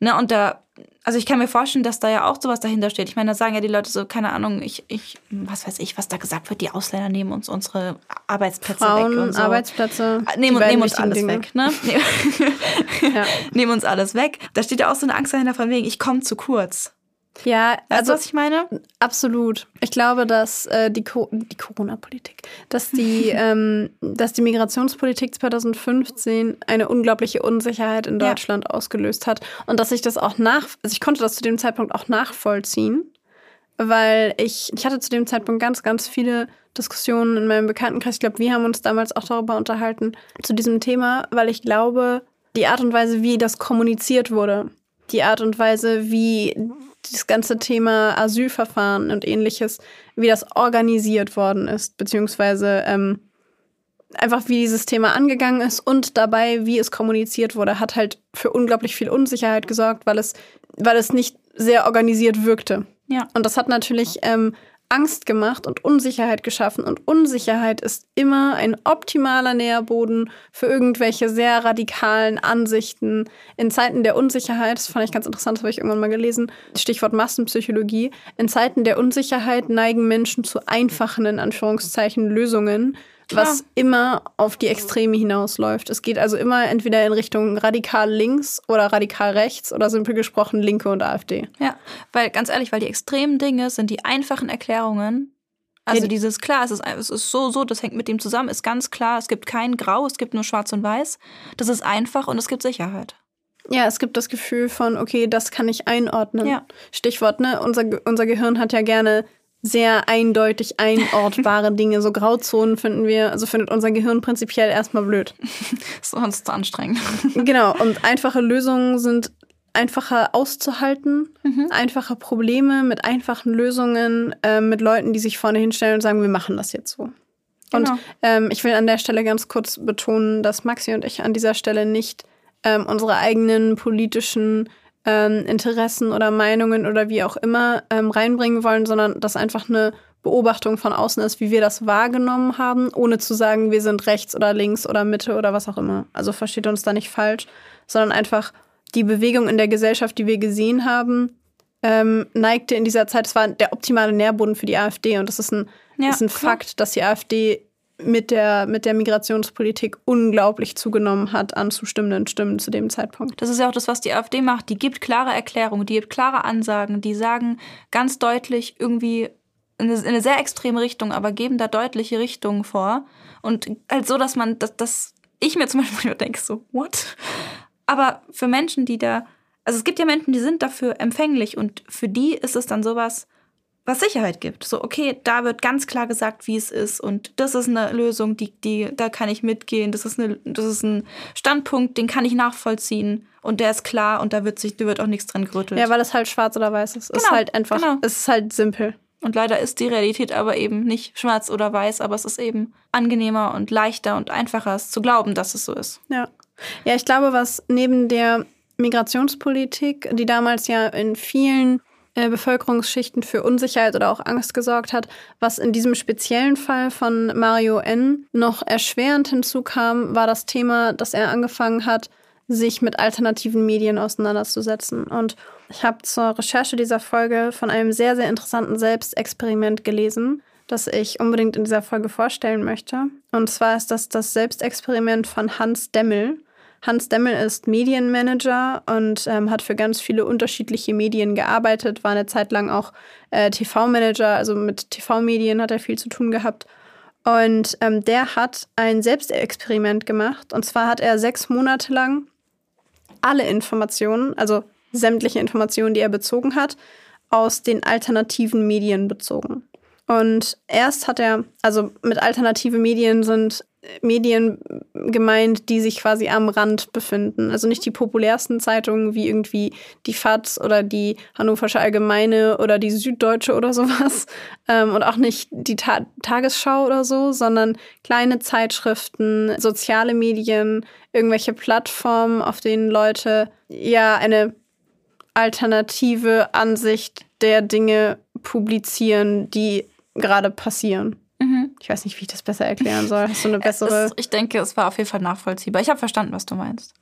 Ne, und da, also ich kann mir vorstellen, dass da ja auch sowas dahinter steht. Ich meine, da sagen ja die Leute so, keine Ahnung, ich, ich, was weiß ich, was da gesagt wird, die Ausländer nehmen uns unsere Arbeitsplätze Frauen, weg und so. Arbeitsplätze. Ah, nehmen, nehmen uns alles Dinge. weg, ne? ja. Nehmen uns alles weg. Da steht ja auch so eine Angst dahinter von wegen, ich komme zu kurz. Ja, weißt also was ich meine? Absolut. Ich glaube, dass äh, die, Co die Corona-Politik, dass die, ähm, dass die Migrationspolitik 2015 eine unglaubliche Unsicherheit in Deutschland ja. ausgelöst hat und dass ich das auch nach, also ich konnte das zu dem Zeitpunkt auch nachvollziehen, weil ich, ich hatte zu dem Zeitpunkt ganz, ganz viele Diskussionen in meinem Bekanntenkreis. Ich glaube, wir haben uns damals auch darüber unterhalten zu diesem Thema, weil ich glaube, die Art und Weise, wie das kommuniziert wurde, die Art und Weise, wie das ganze Thema Asylverfahren und ähnliches, wie das organisiert worden ist, beziehungsweise ähm, einfach wie dieses Thema angegangen ist und dabei, wie es kommuniziert wurde, hat halt für unglaublich viel Unsicherheit gesorgt, weil es, weil es nicht sehr organisiert wirkte. Ja. Und das hat natürlich ähm, Angst gemacht und Unsicherheit geschaffen. Und Unsicherheit ist immer ein optimaler Nährboden für irgendwelche sehr radikalen Ansichten. In Zeiten der Unsicherheit, das fand ich ganz interessant, das habe ich irgendwann mal gelesen, Stichwort Massenpsychologie, in Zeiten der Unsicherheit neigen Menschen zu einfachen, in Anführungszeichen, Lösungen, Klar. was immer auf die Extreme hinausläuft. Es geht also immer entweder in Richtung radikal links oder radikal rechts oder simpel gesprochen Linke und AfD. Ja, weil ganz ehrlich, weil die extremen Dinge sind die einfachen Erklärungen. Also ja, dieses klar, es ist, es ist so, so, das hängt mit dem zusammen, ist ganz klar, es gibt kein Grau, es gibt nur Schwarz und Weiß. Das ist einfach und es gibt Sicherheit. Ja, es gibt das Gefühl von, okay, das kann ich einordnen. Ja. Stichwort, ne? Unser, unser Gehirn hat ja gerne sehr eindeutig einordbare Dinge. So Grauzonen finden wir, also findet unser Gehirn prinzipiell erstmal blöd. Sonst zu anstrengend. Genau, und einfache Lösungen sind einfacher auszuhalten, mhm. einfache Probleme mit einfachen Lösungen, äh, mit Leuten, die sich vorne hinstellen und sagen, wir machen das jetzt so. Genau. Und ähm, ich will an der Stelle ganz kurz betonen, dass Maxi und ich an dieser Stelle nicht ähm, unsere eigenen politischen ähm, Interessen oder Meinungen oder wie auch immer ähm, reinbringen wollen, sondern das einfach eine Beobachtung von außen ist, wie wir das wahrgenommen haben, ohne zu sagen, wir sind rechts oder links oder Mitte oder was auch immer. Also versteht uns da nicht falsch, sondern einfach die Bewegung in der Gesellschaft, die wir gesehen haben, ähm, neigte in dieser Zeit, es war der optimale Nährboden für die AfD und das ist ein, ja, ist ein Fakt, dass die AfD mit der, mit der Migrationspolitik unglaublich zugenommen hat an zustimmenden Stimmen zu dem Zeitpunkt. Das ist ja auch das, was die AfD macht. Die gibt klare Erklärungen, die gibt klare Ansagen, die sagen ganz deutlich irgendwie in eine, sehr extreme Richtung, aber geben da deutliche Richtungen vor. Und halt so, dass man, dass, dass ich mir zum Beispiel denke, so, what? Aber für Menschen, die da, also es gibt ja Menschen, die sind dafür empfänglich und für die ist es dann sowas, was Sicherheit gibt. So, okay, da wird ganz klar gesagt, wie es ist und das ist eine Lösung, die, die, da kann ich mitgehen. Das ist, eine, das ist ein Standpunkt, den kann ich nachvollziehen und der ist klar und da wird sich, da wird auch nichts dran gerüttelt. Ja, weil es halt schwarz oder weiß ist. Genau, es ist halt einfach, genau. es ist halt simpel. Und leider ist die Realität aber eben nicht schwarz oder weiß, aber es ist eben angenehmer und leichter und einfacher, es zu glauben, dass es so ist. Ja. Ja, ich glaube, was neben der Migrationspolitik, die damals ja in vielen äh, Bevölkerungsschichten für Unsicherheit oder auch Angst gesorgt hat. Was in diesem speziellen Fall von Mario N. noch erschwerend hinzukam, war das Thema, dass er angefangen hat, sich mit alternativen Medien auseinanderzusetzen. Und ich habe zur Recherche dieser Folge von einem sehr, sehr interessanten Selbstexperiment gelesen, das ich unbedingt in dieser Folge vorstellen möchte. Und zwar ist das das Selbstexperiment von Hans Demmel. Hans Demmel ist Medienmanager und ähm, hat für ganz viele unterschiedliche Medien gearbeitet, war eine Zeit lang auch äh, TV-Manager, also mit TV-Medien hat er viel zu tun gehabt. Und ähm, der hat ein Selbstexperiment gemacht. Und zwar hat er sechs Monate lang alle Informationen, also sämtliche Informationen, die er bezogen hat, aus den alternativen Medien bezogen. Und erst hat er, also mit alternative Medien sind Medien gemeint, die sich quasi am Rand befinden. Also nicht die populärsten Zeitungen wie irgendwie die FAZ oder die Hannoversche Allgemeine oder die Süddeutsche oder sowas. Ähm, und auch nicht die Ta Tagesschau oder so, sondern kleine Zeitschriften, soziale Medien, irgendwelche Plattformen, auf denen Leute ja eine alternative Ansicht der Dinge publizieren, die gerade passieren. Mhm. Ich weiß nicht, wie ich das besser erklären soll. Hast du eine bessere? Es, ich denke, es war auf jeden Fall nachvollziehbar. Ich habe verstanden, was du meinst.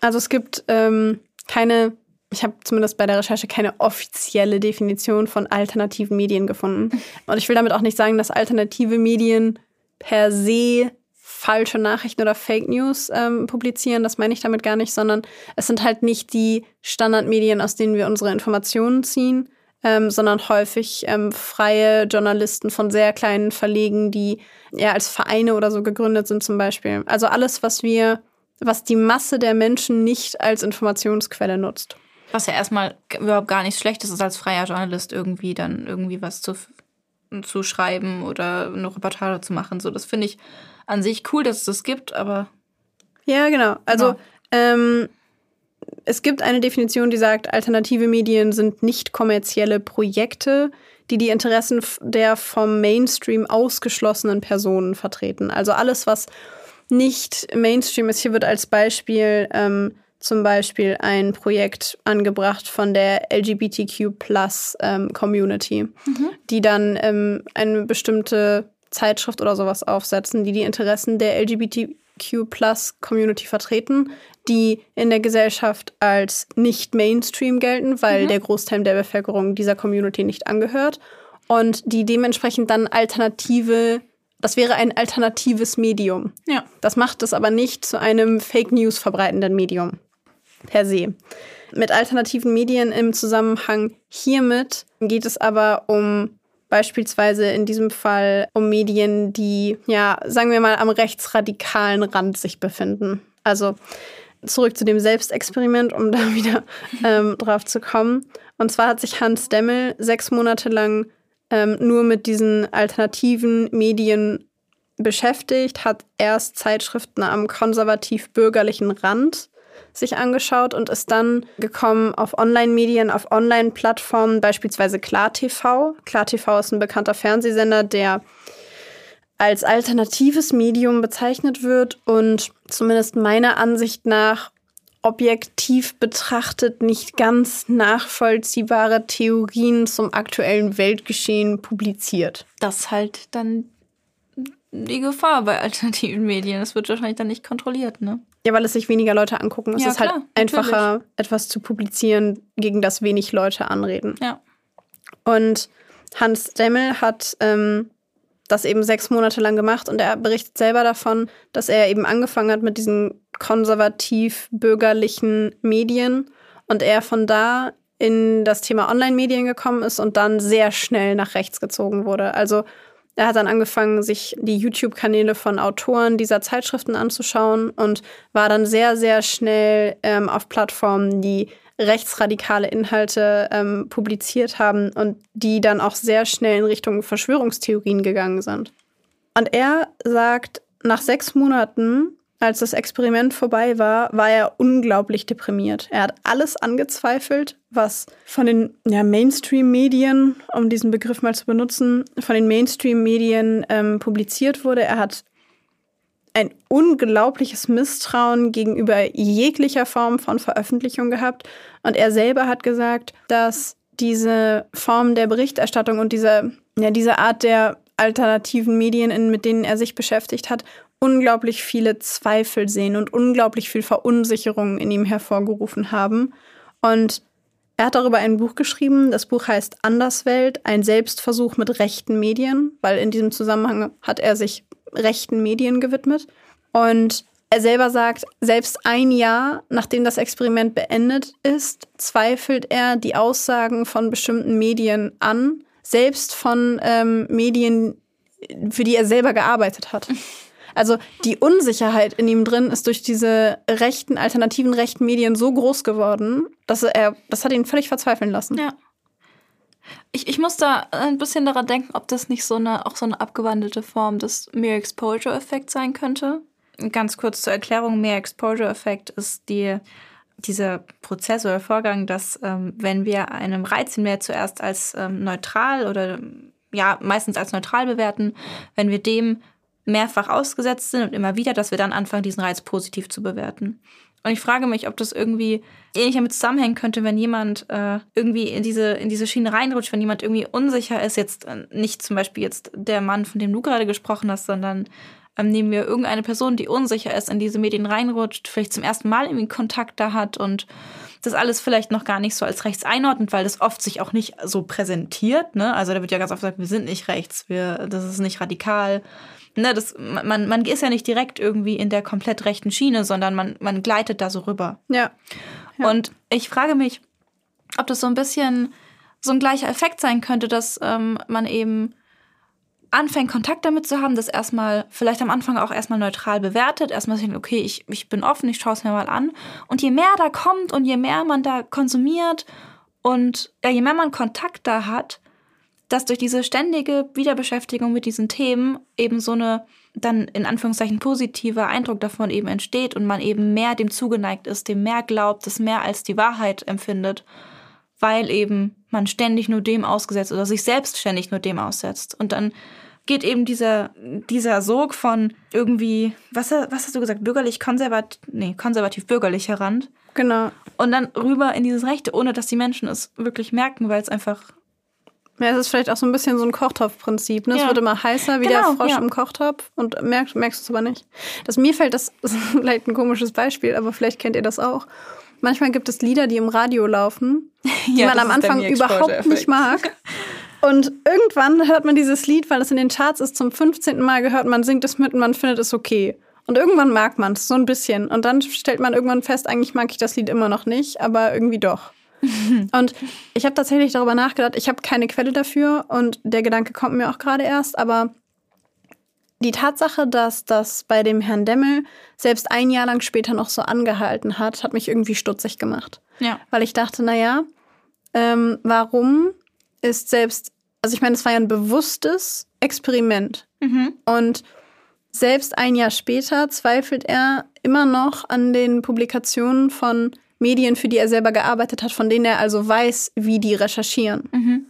Also es gibt ähm, keine, ich habe zumindest bei der Recherche keine offizielle Definition von alternativen Medien gefunden. Und ich will damit auch nicht sagen, dass alternative Medien per se falsche Nachrichten oder Fake News ähm, publizieren. Das meine ich damit gar nicht, sondern es sind halt nicht die Standardmedien, aus denen wir unsere Informationen ziehen, ähm, sondern häufig ähm, freie Journalisten von sehr kleinen Verlegen, die ja als Vereine oder so gegründet sind zum Beispiel. Also alles, was wir, was die Masse der Menschen nicht als Informationsquelle nutzt. Was ja erstmal überhaupt gar nichts Schlechtes ist, als freier Journalist irgendwie dann irgendwie was zu, zu schreiben oder eine Reportage zu machen. So, das finde ich an sich cool, dass es das gibt, aber. Ja, genau. Also, genau. Ähm, es gibt eine Definition, die sagt, alternative Medien sind nicht kommerzielle Projekte, die die Interessen der vom Mainstream ausgeschlossenen Personen vertreten. Also alles, was nicht Mainstream ist. Hier wird als Beispiel ähm, zum Beispiel ein Projekt angebracht von der LGBTQ Plus ähm, Community, mhm. die dann ähm, eine bestimmte Zeitschrift oder sowas aufsetzen, die die Interessen der LGBTQ Plus Community vertreten, die in der Gesellschaft als nicht Mainstream gelten, weil mhm. der Großteil der Bevölkerung dieser Community nicht angehört und die dementsprechend dann alternative, das wäre ein alternatives Medium. Ja. Das macht es aber nicht zu einem Fake News verbreitenden Medium per se. Mit alternativen Medien im Zusammenhang hiermit geht es aber um beispielsweise in diesem Fall um Medien, die, ja, sagen wir mal, am rechtsradikalen Rand sich befinden. Also zurück zu dem Selbstexperiment, um da wieder ähm, drauf zu kommen. Und zwar hat sich Hans Demmel sechs Monate lang ähm, nur mit diesen alternativen Medien beschäftigt, hat erst Zeitschriften am konservativ-bürgerlichen Rand sich angeschaut und ist dann gekommen auf Online-Medien, auf Online-Plattformen, beispielsweise KlarTV. KlarTV ist ein bekannter Fernsehsender, der als alternatives Medium bezeichnet wird und zumindest meiner Ansicht nach objektiv betrachtet nicht ganz nachvollziehbare Theorien zum aktuellen Weltgeschehen publiziert. Das halt dann die Gefahr bei alternativen Medien. Es wird wahrscheinlich dann nicht kontrolliert, ne? Ja, weil es sich weniger Leute angucken. Es ja, ist halt klar, halt einfacher, natürlich. etwas zu publizieren, gegen das wenig Leute anreden. Ja. Und Hans Demmel hat ähm, das eben sechs Monate lang gemacht und er berichtet selber davon, dass er eben angefangen hat mit diesen konservativ-bürgerlichen Medien und er von da in das Thema Online-Medien gekommen ist und dann sehr schnell nach rechts gezogen wurde. Also er hat dann angefangen, sich die YouTube-Kanäle von Autoren dieser Zeitschriften anzuschauen und war dann sehr, sehr schnell ähm, auf Plattformen, die rechtsradikale Inhalte ähm, publiziert haben und die dann auch sehr schnell in Richtung Verschwörungstheorien gegangen sind. Und er sagt, nach sechs Monaten, als das Experiment vorbei war, war er unglaublich deprimiert. Er hat alles angezweifelt, was von den ja, Mainstream-Medien, um diesen Begriff mal zu benutzen, von den Mainstream-Medien ähm, publiziert wurde. Er hat ein unglaubliches Misstrauen gegenüber jeglicher Form von Veröffentlichung gehabt. Und er selber hat gesagt, dass diese Form der Berichterstattung und diese, ja, diese Art der alternativen Medien, mit denen er sich beschäftigt hat, unglaublich viele Zweifel sehen und unglaublich viel Verunsicherung in ihm hervorgerufen haben. Und er hat darüber ein Buch geschrieben. Das Buch heißt Anderswelt, ein Selbstversuch mit rechten Medien, weil in diesem Zusammenhang hat er sich rechten Medien gewidmet. Und er selber sagt, selbst ein Jahr nachdem das Experiment beendet ist, zweifelt er die Aussagen von bestimmten Medien an, selbst von ähm, Medien, für die er selber gearbeitet hat. Also die Unsicherheit in ihm drin ist durch diese rechten, alternativen rechten Medien so groß geworden, dass er, das hat ihn völlig verzweifeln lassen. Ja. Ich, ich muss da ein bisschen daran denken, ob das nicht so eine, auch so eine abgewandelte Form des Mere Exposure-Effekts sein könnte. Ganz kurz zur Erklärung, Mere Exposure-Effekt ist die, dieser Prozess oder Vorgang, dass ähm, wenn wir einem Reiz, wir zuerst als ähm, neutral oder ja, meistens als neutral bewerten, wenn wir dem mehrfach ausgesetzt sind und immer wieder, dass wir dann anfangen, diesen Reiz positiv zu bewerten. Und ich frage mich, ob das irgendwie ähnlich damit zusammenhängen könnte, wenn jemand äh, irgendwie in diese, in diese Schiene reinrutscht, wenn jemand irgendwie unsicher ist, jetzt äh, nicht zum Beispiel jetzt der Mann, von dem du gerade gesprochen hast, sondern ähm, nehmen wir irgendeine Person, die unsicher ist, in diese Medien reinrutscht, vielleicht zum ersten Mal irgendwie Kontakt da hat und das alles vielleicht noch gar nicht so als rechts einordnet, weil das oft sich auch nicht so präsentiert. Ne? Also da wird ja ganz oft gesagt, wir sind nicht rechts, wir, das ist nicht radikal ne, das, man, man ist ja nicht direkt irgendwie in der komplett rechten Schiene, sondern man, man gleitet da so rüber. Ja. ja. Und ich frage mich, ob das so ein bisschen so ein gleicher Effekt sein könnte, dass ähm, man eben anfängt, Kontakt damit zu haben, das erstmal, vielleicht am Anfang auch erstmal neutral bewertet, erstmal denkt, okay, ich, ich bin offen, ich schaue es mir mal an. Und je mehr da kommt und je mehr man da konsumiert und ja, je mehr man Kontakt da hat, dass durch diese ständige Wiederbeschäftigung mit diesen Themen eben so eine dann in Anführungszeichen positiver Eindruck davon eben entsteht und man eben mehr dem zugeneigt ist, dem mehr glaubt, das mehr als die Wahrheit empfindet, weil eben man ständig nur dem ausgesetzt oder sich selbst ständig nur dem aussetzt. Und dann geht eben dieser, dieser Sog von irgendwie, was, was hast du gesagt, bürgerlich, konservativ, nee, konservativ-bürgerlich heran. Genau. Und dann rüber in dieses Rechte, ohne dass die Menschen es wirklich merken, weil es einfach ja, es ist vielleicht auch so ein bisschen so ein Kochtopfprinzip. Ne? Ja. Es wird immer heißer wie genau, der Frosch ja. im Kochtopf und merkst, merkst es aber nicht. Das, mir fällt das, das ist vielleicht ein komisches Beispiel, aber vielleicht kennt ihr das auch. Manchmal gibt es Lieder, die im Radio laufen, die ja, man am Anfang überhaupt nicht mag. Und irgendwann hört man dieses Lied, weil es in den Charts ist, zum 15. Mal gehört, man singt es mit und man findet es okay. Und irgendwann mag man es so ein bisschen. Und dann stellt man irgendwann fest, eigentlich mag ich das Lied immer noch nicht, aber irgendwie doch. Und ich habe tatsächlich darüber nachgedacht, ich habe keine Quelle dafür und der Gedanke kommt mir auch gerade erst, aber die Tatsache, dass das bei dem Herrn Demmel selbst ein Jahr lang später noch so angehalten hat, hat mich irgendwie stutzig gemacht. Ja. Weil ich dachte, naja, ähm, warum ist selbst, also ich meine, es war ja ein bewusstes Experiment. Mhm. Und selbst ein Jahr später zweifelt er immer noch an den Publikationen von Medien, für die er selber gearbeitet hat, von denen er also weiß, wie die recherchieren. Mhm.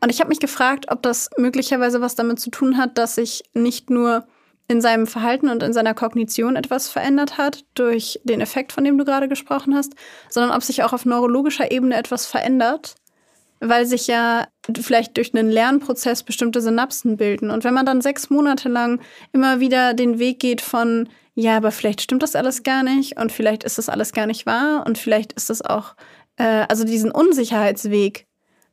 Und ich habe mich gefragt, ob das möglicherweise was damit zu tun hat, dass sich nicht nur in seinem Verhalten und in seiner Kognition etwas verändert hat durch den Effekt, von dem du gerade gesprochen hast, sondern ob sich auch auf neurologischer Ebene etwas verändert, weil sich ja vielleicht durch einen Lernprozess bestimmte Synapsen bilden. Und wenn man dann sechs Monate lang immer wieder den Weg geht von ja, aber vielleicht stimmt das alles gar nicht und vielleicht ist das alles gar nicht wahr und vielleicht ist das auch, äh, also diesen Unsicherheitsweg,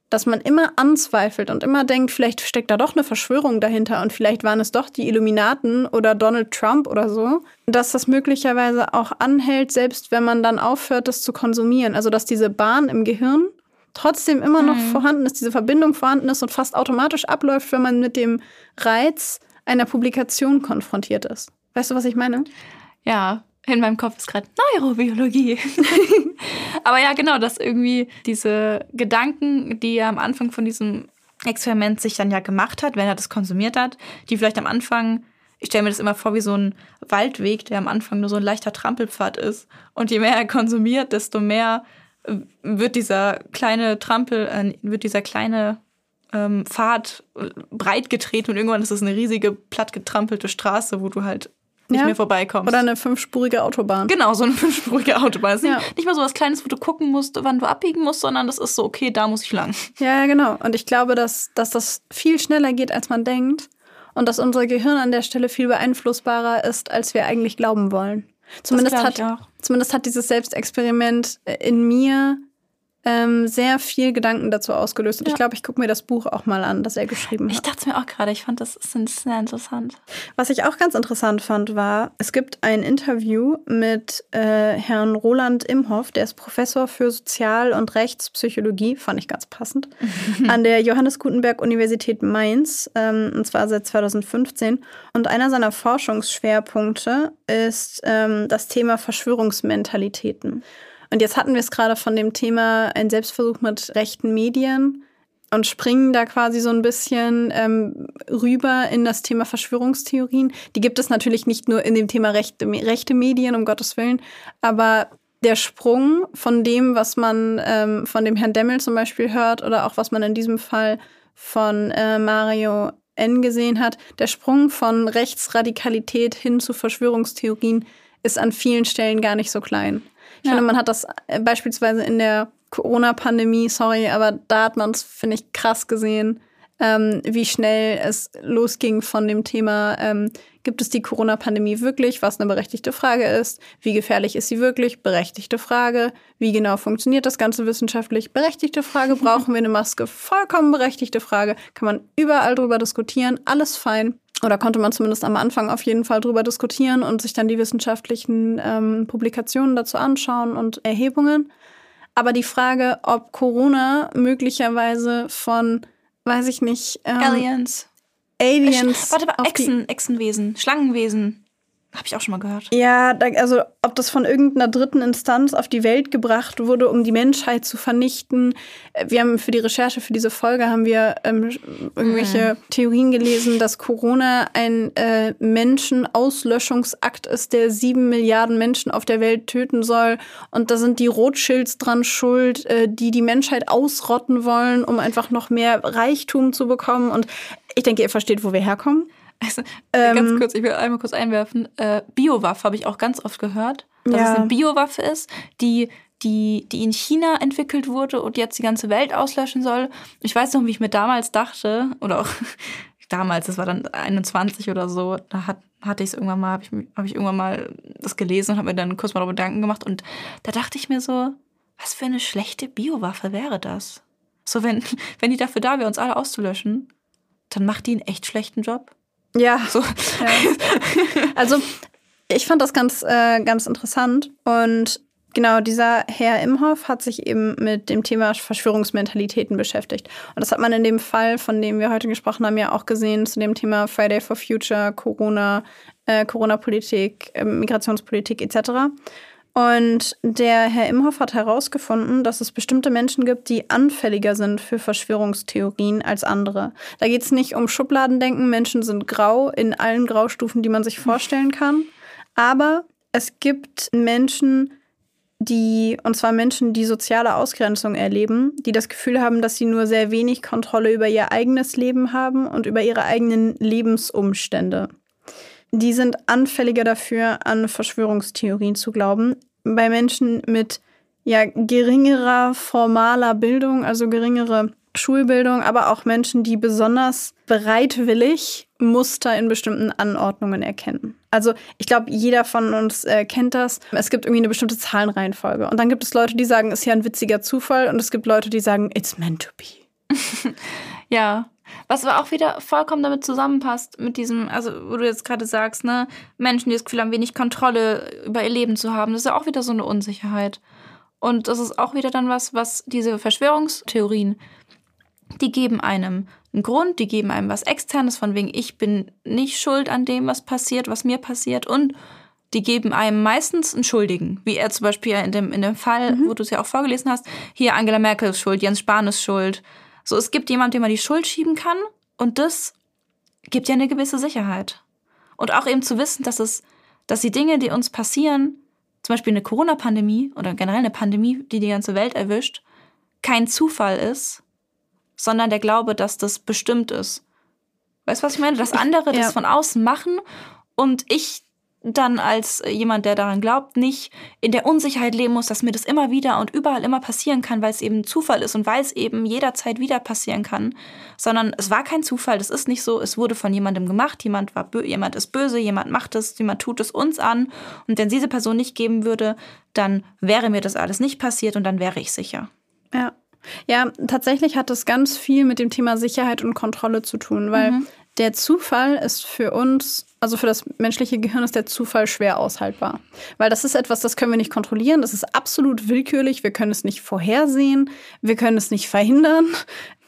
dass man immer anzweifelt und immer denkt, vielleicht steckt da doch eine Verschwörung dahinter und vielleicht waren es doch die Illuminaten oder Donald Trump oder so, dass das möglicherweise auch anhält, selbst wenn man dann aufhört, das zu konsumieren. Also dass diese Bahn im Gehirn trotzdem immer noch mhm. vorhanden ist, diese Verbindung vorhanden ist und fast automatisch abläuft, wenn man mit dem Reiz einer Publikation konfrontiert ist. Weißt du, was ich meine? Ja, in meinem Kopf ist gerade Neurobiologie. Aber ja, genau, dass irgendwie diese Gedanken, die er am Anfang von diesem Experiment sich dann ja gemacht hat, wenn er das konsumiert hat, die vielleicht am Anfang, ich stelle mir das immer vor wie so ein Waldweg, der am Anfang nur so ein leichter Trampelpfad ist. Und je mehr er konsumiert, desto mehr äh, wird dieser kleine Trampel, äh, wird dieser kleine ähm, Pfad breit getreten und irgendwann ist es eine riesige, plattgetrampelte Straße, wo du halt nicht ja. mehr vorbeikommst. Oder eine fünfspurige Autobahn. Genau, so eine fünfspurige Autobahn. Ja. nicht mal so was Kleines, wo du gucken musst, wann du abbiegen musst, sondern das ist so, okay, da muss ich lang. Ja, ja, genau. Und ich glaube, dass, dass das viel schneller geht, als man denkt. Und dass unser Gehirn an der Stelle viel beeinflussbarer ist, als wir eigentlich glauben wollen. Zumindest hat, zumindest hat dieses Selbstexperiment in mir ähm, sehr viel Gedanken dazu ausgelöst. Und ja. ich glaube, ich gucke mir das Buch auch mal an, das er geschrieben hat. Ich dachte mir auch gerade, ich fand das sehr interessant. Was ich auch ganz interessant fand, war, es gibt ein Interview mit äh, Herrn Roland Imhoff, der ist Professor für Sozial- und Rechtspsychologie, fand ich ganz passend, an der Johannes Gutenberg Universität Mainz, ähm, und zwar seit 2015. Und einer seiner Forschungsschwerpunkte ist ähm, das Thema Verschwörungsmentalitäten. Und jetzt hatten wir es gerade von dem Thema ein Selbstversuch mit rechten Medien und springen da quasi so ein bisschen ähm, rüber in das Thema Verschwörungstheorien. Die gibt es natürlich nicht nur in dem Thema rechte, rechte Medien, um Gottes Willen, aber der Sprung von dem, was man ähm, von dem Herrn Demmel zum Beispiel hört oder auch was man in diesem Fall von äh, Mario N gesehen hat, der Sprung von Rechtsradikalität hin zu Verschwörungstheorien ist an vielen Stellen gar nicht so klein. Ich ja. finde, man hat das äh, beispielsweise in der Corona-Pandemie, sorry, aber da hat man es, finde ich, krass gesehen, ähm, wie schnell es losging von dem Thema, ähm, gibt es die Corona-Pandemie wirklich, was eine berechtigte Frage ist, wie gefährlich ist sie wirklich, berechtigte Frage, wie genau funktioniert das Ganze wissenschaftlich, berechtigte Frage, brauchen wir eine Maske, vollkommen berechtigte Frage, kann man überall drüber diskutieren, alles fein. Oder konnte man zumindest am Anfang auf jeden Fall drüber diskutieren und sich dann die wissenschaftlichen ähm, Publikationen dazu anschauen und Erhebungen. Aber die Frage, ob Corona möglicherweise von, weiß ich nicht, ähm, Aliens. Aliens. Warte mal, Echsen, Echsenwesen, Schlangenwesen. Habe ich auch schon mal gehört. Ja, also ob das von irgendeiner dritten Instanz auf die Welt gebracht wurde, um die Menschheit zu vernichten. Äh, wir haben für die Recherche für diese Folge haben wir ähm, irgendwelche mhm. Theorien gelesen, dass Corona ein äh, Menschenauslöschungsakt ist, der sieben Milliarden Menschen auf der Welt töten soll. Und da sind die Rothschilds dran schuld, äh, die die Menschheit ausrotten wollen, um einfach noch mehr Reichtum zu bekommen. Und ich denke, ihr versteht, wo wir herkommen. Also, ähm, ganz kurz, ich will einmal kurz einwerfen. Äh, Biowaffe habe ich auch ganz oft gehört, dass ja. es eine Biowaffe ist, die, die, die in China entwickelt wurde und jetzt die ganze Welt auslöschen soll. Ich weiß noch, wie ich mir damals dachte, oder auch damals, das war dann 21 oder so, da hat, hatte ich es irgendwann mal, habe ich, hab ich irgendwann mal das gelesen und habe mir dann kurz mal darüber Gedanken gemacht. Und da dachte ich mir so, was für eine schlechte Biowaffe wäre das? So, wenn, wenn die dafür da wäre, uns alle auszulöschen, dann macht die einen echt schlechten Job. Ja. So. ja. Also ich fand das ganz, äh, ganz interessant. Und genau, dieser Herr Imhoff hat sich eben mit dem Thema Verschwörungsmentalitäten beschäftigt. Und das hat man in dem Fall, von dem wir heute gesprochen haben, ja auch gesehen, zu dem Thema Friday for Future, Corona, äh, Corona-Politik, äh, Migrationspolitik etc. Und der Herr Imhoff hat herausgefunden, dass es bestimmte Menschen gibt, die anfälliger sind für Verschwörungstheorien als andere. Da geht es nicht um Schubladendenken, Menschen sind grau in allen Graustufen, die man sich vorstellen kann. Aber es gibt Menschen, die, und zwar Menschen, die soziale Ausgrenzung erleben, die das Gefühl haben, dass sie nur sehr wenig Kontrolle über ihr eigenes Leben haben und über ihre eigenen Lebensumstände die sind anfälliger dafür, an Verschwörungstheorien zu glauben. Bei Menschen mit ja, geringerer formaler Bildung, also geringere Schulbildung, aber auch Menschen, die besonders bereitwillig Muster in bestimmten Anordnungen erkennen. Also ich glaube, jeder von uns äh, kennt das. Es gibt irgendwie eine bestimmte Zahlenreihenfolge. Und dann gibt es Leute, die sagen, es ist ja ein witziger Zufall. Und es gibt Leute, die sagen, it's meant to be. ja, was aber auch wieder vollkommen damit zusammenpasst, mit diesem, also wo du jetzt gerade sagst, ne, Menschen, die das Gefühl haben, wenig Kontrolle über ihr Leben zu haben, das ist ja auch wieder so eine Unsicherheit. Und das ist auch wieder dann was, was diese Verschwörungstheorien, die geben einem einen Grund, die geben einem was Externes, von wegen, ich bin nicht schuld an dem, was passiert, was mir passiert und die geben einem meistens einen Schuldigen, wie er zum Beispiel in dem, in dem Fall, mhm. wo du es ja auch vorgelesen hast, hier Angela Merkel ist schuld, Jens Spahn ist schuld, so, es gibt jemand, dem man die Schuld schieben kann und das gibt ja eine gewisse Sicherheit. Und auch eben zu wissen, dass es, dass die Dinge, die uns passieren, zum Beispiel eine Corona-Pandemie oder generell eine Pandemie, die die ganze Welt erwischt, kein Zufall ist, sondern der Glaube, dass das bestimmt ist. Weißt du, was ich meine? Dass andere ja. das von außen machen und ich dann als jemand, der daran glaubt, nicht in der Unsicherheit leben muss, dass mir das immer wieder und überall immer passieren kann, weil es eben Zufall ist und weil es eben jederzeit wieder passieren kann, sondern es war kein Zufall, das ist nicht so, es wurde von jemandem gemacht, jemand war jemand ist böse, jemand macht es, jemand tut es uns an und wenn diese Person nicht geben würde, dann wäre mir das alles nicht passiert und dann wäre ich sicher. Ja. Ja, tatsächlich hat das ganz viel mit dem Thema Sicherheit und Kontrolle zu tun, weil mhm. der Zufall ist für uns, also für das menschliche Gehirn ist der Zufall schwer aushaltbar. Weil das ist etwas, das können wir nicht kontrollieren, das ist absolut willkürlich, wir können es nicht vorhersehen, wir können es nicht verhindern.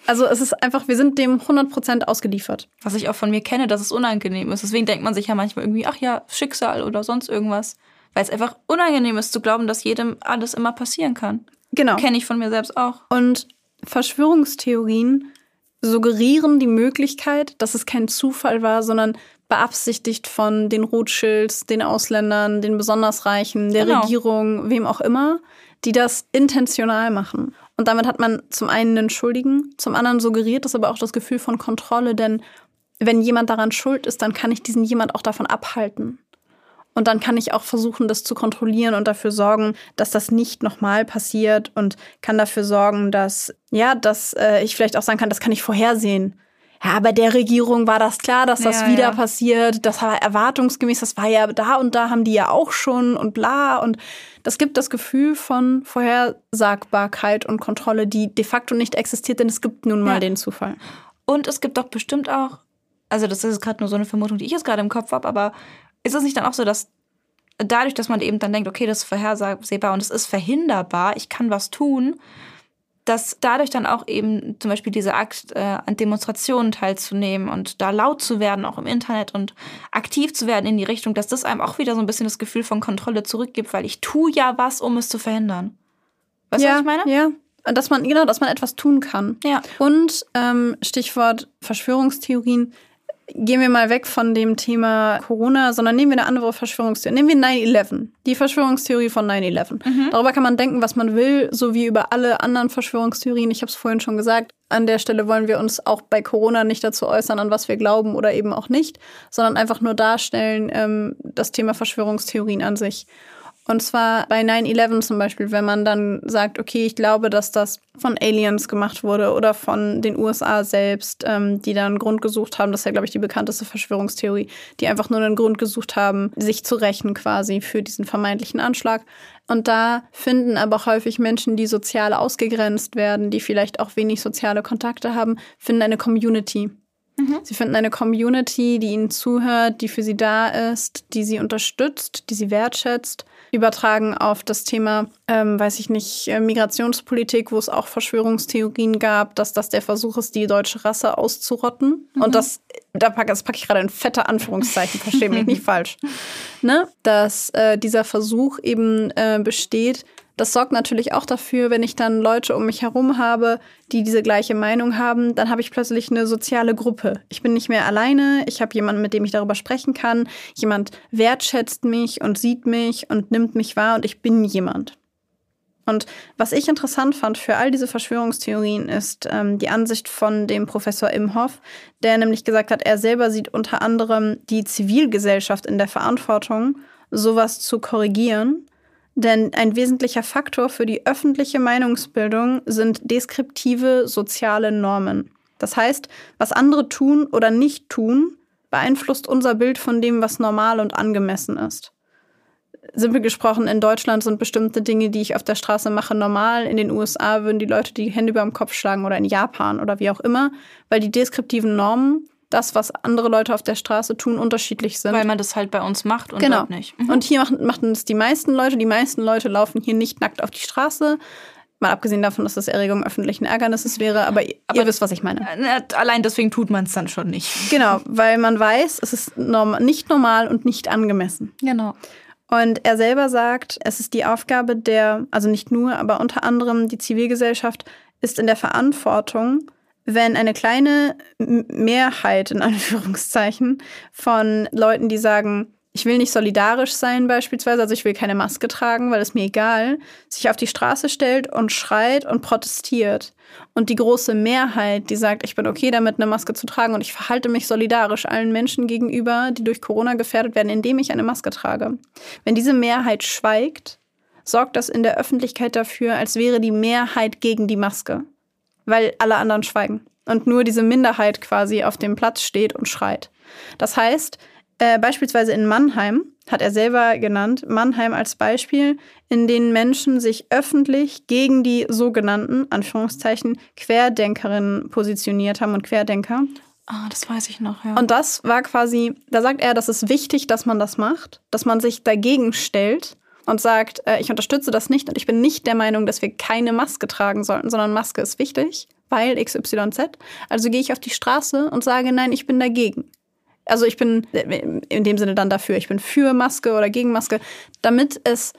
Also es ist einfach, wir sind dem 100% ausgeliefert. Was ich auch von mir kenne, dass es unangenehm ist. Deswegen denkt man sich ja manchmal irgendwie, ach ja, Schicksal oder sonst irgendwas. Weil es einfach unangenehm ist zu glauben, dass jedem alles immer passieren kann. Genau. Kenne ich von mir selbst auch. Und Verschwörungstheorien suggerieren die Möglichkeit, dass es kein Zufall war, sondern beabsichtigt von den Rothschilds, den Ausländern, den besonders Reichen, der genau. Regierung, wem auch immer, die das intentional machen. Und damit hat man zum einen einen Schuldigen, zum anderen suggeriert es aber auch das Gefühl von Kontrolle, denn wenn jemand daran schuld ist, dann kann ich diesen jemand auch davon abhalten. Und dann kann ich auch versuchen, das zu kontrollieren und dafür sorgen, dass das nicht nochmal passiert und kann dafür sorgen, dass, ja, dass äh, ich vielleicht auch sagen kann, das kann ich vorhersehen. Ja, bei der Regierung war das klar, dass das ja, wieder ja. passiert. Das war erwartungsgemäß, das war ja da und da haben die ja auch schon und bla. Und das gibt das Gefühl von Vorhersagbarkeit und Kontrolle, die de facto nicht existiert, denn es gibt nun mal ja. den Zufall. Und es gibt doch bestimmt auch, also das ist gerade nur so eine Vermutung, die ich jetzt gerade im Kopf habe, aber ist es nicht dann auch so, dass dadurch, dass man eben dann denkt, okay, das ist vorhersehbar und es ist verhinderbar, ich kann was tun, dass dadurch dann auch eben zum Beispiel diese Akt, äh, an Demonstrationen teilzunehmen und da laut zu werden, auch im Internet und aktiv zu werden in die Richtung, dass das einem auch wieder so ein bisschen das Gefühl von Kontrolle zurückgibt, weil ich tue ja was, um es zu verhindern. Weißt du, ja, was ich meine? Ja. Dass man, genau, dass man etwas tun kann. Ja. Und ähm, Stichwort Verschwörungstheorien, Gehen wir mal weg von dem Thema Corona, sondern nehmen wir eine andere Verschwörungstheorie. Nehmen wir 9-11, die Verschwörungstheorie von 9-11. Mhm. Darüber kann man denken, was man will, so wie über alle anderen Verschwörungstheorien. Ich habe es vorhin schon gesagt. An der Stelle wollen wir uns auch bei Corona nicht dazu äußern, an was wir glauben oder eben auch nicht, sondern einfach nur darstellen, ähm, das Thema Verschwörungstheorien an sich. Und zwar bei 9-11 zum Beispiel, wenn man dann sagt, okay, ich glaube, dass das von Aliens gemacht wurde oder von den USA selbst, ähm, die dann einen Grund gesucht haben, das ist ja, glaube ich, die bekannteste Verschwörungstheorie, die einfach nur einen Grund gesucht haben, sich zu rächen quasi für diesen vermeintlichen Anschlag. Und da finden aber häufig Menschen, die sozial ausgegrenzt werden, die vielleicht auch wenig soziale Kontakte haben, finden eine Community. Mhm. Sie finden eine Community, die ihnen zuhört, die für sie da ist, die sie unterstützt, die sie wertschätzt übertragen auf das Thema, ähm, weiß ich nicht, äh, Migrationspolitik, wo es auch Verschwörungstheorien gab, dass das der Versuch ist, die deutsche Rasse auszurotten. Mhm. Und das, da packe pack ich gerade in fette Anführungszeichen, verstehe mich nicht falsch. Ne? Dass äh, dieser Versuch eben äh, besteht, das sorgt natürlich auch dafür, wenn ich dann Leute um mich herum habe, die diese gleiche Meinung haben, dann habe ich plötzlich eine soziale Gruppe. Ich bin nicht mehr alleine, ich habe jemanden, mit dem ich darüber sprechen kann. Jemand wertschätzt mich und sieht mich und nimmt mich wahr und ich bin jemand. Und was ich interessant fand für all diese Verschwörungstheorien ist ähm, die Ansicht von dem Professor Imhoff, der nämlich gesagt hat, er selber sieht unter anderem die Zivilgesellschaft in der Verantwortung, sowas zu korrigieren denn ein wesentlicher Faktor für die öffentliche Meinungsbildung sind deskriptive soziale Normen. Das heißt, was andere tun oder nicht tun, beeinflusst unser Bild von dem, was normal und angemessen ist. Simpel gesprochen, in Deutschland sind bestimmte Dinge, die ich auf der Straße mache, normal. In den USA würden die Leute die Hände über dem Kopf schlagen oder in Japan oder wie auch immer, weil die deskriptiven Normen das, was andere Leute auf der Straße tun, unterschiedlich sind. Weil man das halt bei uns macht und genau. dort nicht. Mhm. Und hier machen, machen es die meisten Leute. Die meisten Leute laufen hier nicht nackt auf die Straße. Mal abgesehen davon, dass das Erregung öffentlichen Ärgernisses wäre, aber, aber ihr wisst, was ich meine. Äh, allein deswegen tut man es dann schon nicht. Genau, weil man weiß, es ist norm nicht normal und nicht angemessen. Genau. Und er selber sagt, es ist die Aufgabe der, also nicht nur, aber unter anderem die Zivilgesellschaft ist in der Verantwortung, wenn eine kleine Mehrheit in Anführungszeichen von Leuten, die sagen, ich will nicht solidarisch sein beispielsweise, also ich will keine Maske tragen, weil es mir egal, sich auf die Straße stellt und schreit und protestiert. Und die große Mehrheit, die sagt, ich bin okay damit, eine Maske zu tragen und ich verhalte mich solidarisch allen Menschen gegenüber, die durch Corona gefährdet werden, indem ich eine Maske trage. Wenn diese Mehrheit schweigt, sorgt das in der Öffentlichkeit dafür, als wäre die Mehrheit gegen die Maske weil alle anderen schweigen und nur diese Minderheit quasi auf dem Platz steht und schreit. Das heißt, äh, beispielsweise in Mannheim hat er selber genannt, Mannheim als Beispiel, in denen Menschen sich öffentlich gegen die sogenannten, Anführungszeichen, Querdenkerinnen positioniert haben und Querdenker. Ah, das weiß ich noch, ja. Und das war quasi, da sagt er, das ist wichtig, dass man das macht, dass man sich dagegen stellt und sagt, äh, ich unterstütze das nicht und ich bin nicht der Meinung, dass wir keine Maske tragen sollten, sondern Maske ist wichtig, weil XYZ. Also gehe ich auf die Straße und sage, nein, ich bin dagegen. Also ich bin in dem Sinne dann dafür, ich bin für Maske oder gegen Maske, damit es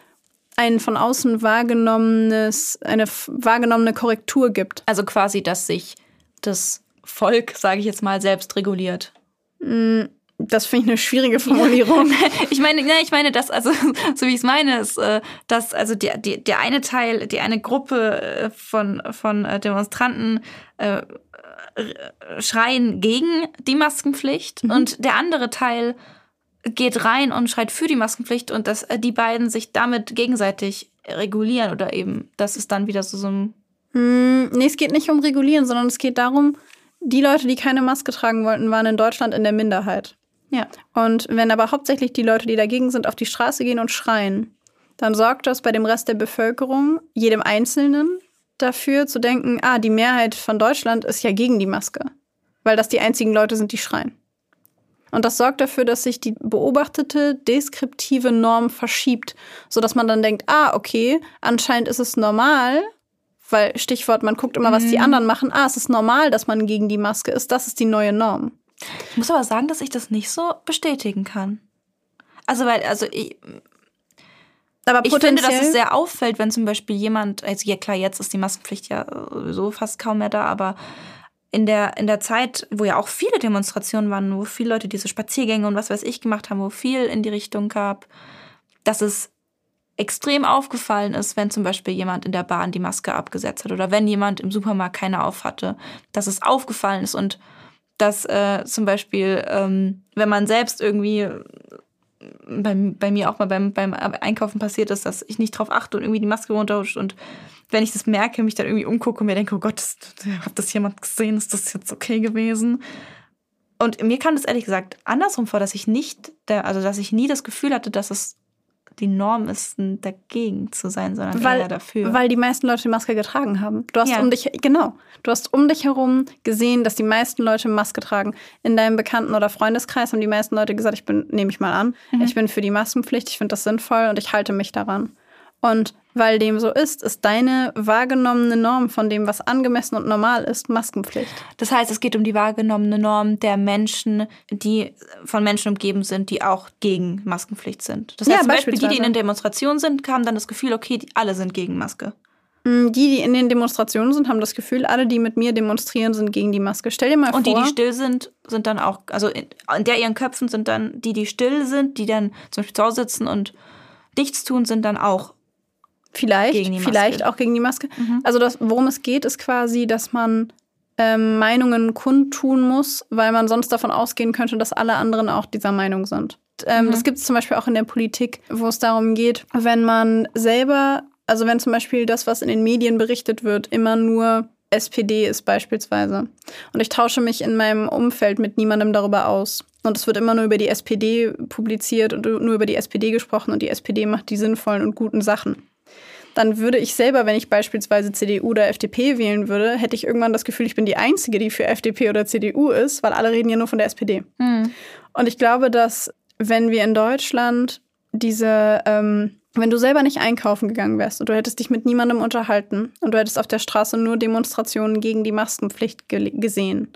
ein von außen wahrgenommenes, eine wahrgenommene Korrektur gibt. Also quasi, dass sich das Volk, sage ich jetzt mal, selbst reguliert. Mm, das finde ich eine schwierige Formulierung. ich meine, ja, ich meine, dass, also, so wie ich es meine, ist, äh, dass also der, die, der eine Teil, die eine Gruppe äh, von, von äh, Demonstranten äh, schreien gegen die Maskenpflicht mhm. und der andere Teil geht rein und schreit für die Maskenpflicht und dass die beiden sich damit gegenseitig regulieren oder eben, das ist dann wieder so, so ein. Hm, nee, es geht nicht um regulieren, sondern es geht darum, die Leute, die keine Maske tragen wollten, waren in Deutschland in der Minderheit. Ja. Und wenn aber hauptsächlich die Leute, die dagegen sind, auf die Straße gehen und schreien, dann sorgt das bei dem Rest der Bevölkerung, jedem Einzelnen, dafür zu denken, ah, die Mehrheit von Deutschland ist ja gegen die Maske, weil das die einzigen Leute sind, die schreien. Und das sorgt dafür, dass sich die beobachtete deskriptive Norm verschiebt, sodass man dann denkt, ah, okay, anscheinend ist es normal, weil Stichwort, man guckt immer, was die mhm. anderen machen, ah, es ist normal, dass man gegen die Maske ist, das ist die neue Norm. Ich muss aber sagen, dass ich das nicht so bestätigen kann. Also, weil, also ich, aber ich finde, dass es sehr auffällt, wenn zum Beispiel jemand, also ja klar, jetzt ist die Maskenpflicht ja so fast kaum mehr da, aber in der, in der Zeit, wo ja auch viele Demonstrationen waren, wo viele Leute diese Spaziergänge und was weiß ich gemacht haben, wo viel in die Richtung gab, dass es extrem aufgefallen ist, wenn zum Beispiel jemand in der Bahn die Maske abgesetzt hat oder wenn jemand im Supermarkt keine auf hatte, dass es aufgefallen ist und dass äh, zum Beispiel, ähm, wenn man selbst irgendwie bei, bei mir auch mal beim, beim Einkaufen passiert ist, dass ich nicht drauf achte und irgendwie die Maske runterrutscht und wenn ich das merke, mich dann irgendwie umgucke und mir denke, oh Gott, hat das jemand gesehen, ist das jetzt okay gewesen? Und mir kam das ehrlich gesagt andersrum vor, dass ich nicht, also dass ich nie das Gefühl hatte, dass es die Norm ist, dagegen zu sein, sondern weil, eher dafür. Weil die meisten Leute die Maske getragen haben. Du hast ja. um dich, genau, du hast um dich herum gesehen, dass die meisten Leute Maske tragen. In deinem Bekannten- oder Freundeskreis haben die meisten Leute gesagt, ich bin, nehme ich mal an, mhm. ich bin für die Maskenpflicht, ich finde das sinnvoll und ich halte mich daran. Und weil dem so ist, ist deine wahrgenommene Norm von dem, was angemessen und normal ist, Maskenpflicht. Das heißt, es geht um die wahrgenommene Norm der Menschen, die von Menschen umgeben sind, die auch gegen Maskenpflicht sind. Das heißt, ja, zum Beispiel die, die in den Demonstrationen sind, haben dann das Gefühl, okay, die, alle sind gegen Maske. Mm, die, die in den Demonstrationen sind, haben das Gefühl, alle, die mit mir demonstrieren, sind gegen die Maske. Stell dir mal und vor. Und die, die still sind, sind dann auch, also in, in der ihren Köpfen sind dann die, die still sind, die dann zum Beispiel zu Hause sitzen und nichts tun, sind dann auch Vielleicht, vielleicht auch gegen die Maske. Mhm. Also das, worum es geht, ist quasi, dass man ähm, Meinungen kundtun muss, weil man sonst davon ausgehen könnte, dass alle anderen auch dieser Meinung sind. Ähm, mhm. Das gibt es zum Beispiel auch in der Politik, wo es darum geht, wenn man selber, also wenn zum Beispiel das, was in den Medien berichtet wird, immer nur SPD ist beispielsweise. Und ich tausche mich in meinem Umfeld mit niemandem darüber aus. Und es wird immer nur über die SPD publiziert und nur über die SPD gesprochen und die SPD macht die sinnvollen und guten Sachen dann würde ich selber, wenn ich beispielsweise CDU oder FDP wählen würde, hätte ich irgendwann das Gefühl, ich bin die Einzige, die für FDP oder CDU ist, weil alle reden ja nur von der SPD. Mhm. Und ich glaube, dass wenn wir in Deutschland diese, ähm, wenn du selber nicht einkaufen gegangen wärst und du hättest dich mit niemandem unterhalten und du hättest auf der Straße nur Demonstrationen gegen die Maskenpflicht ge gesehen,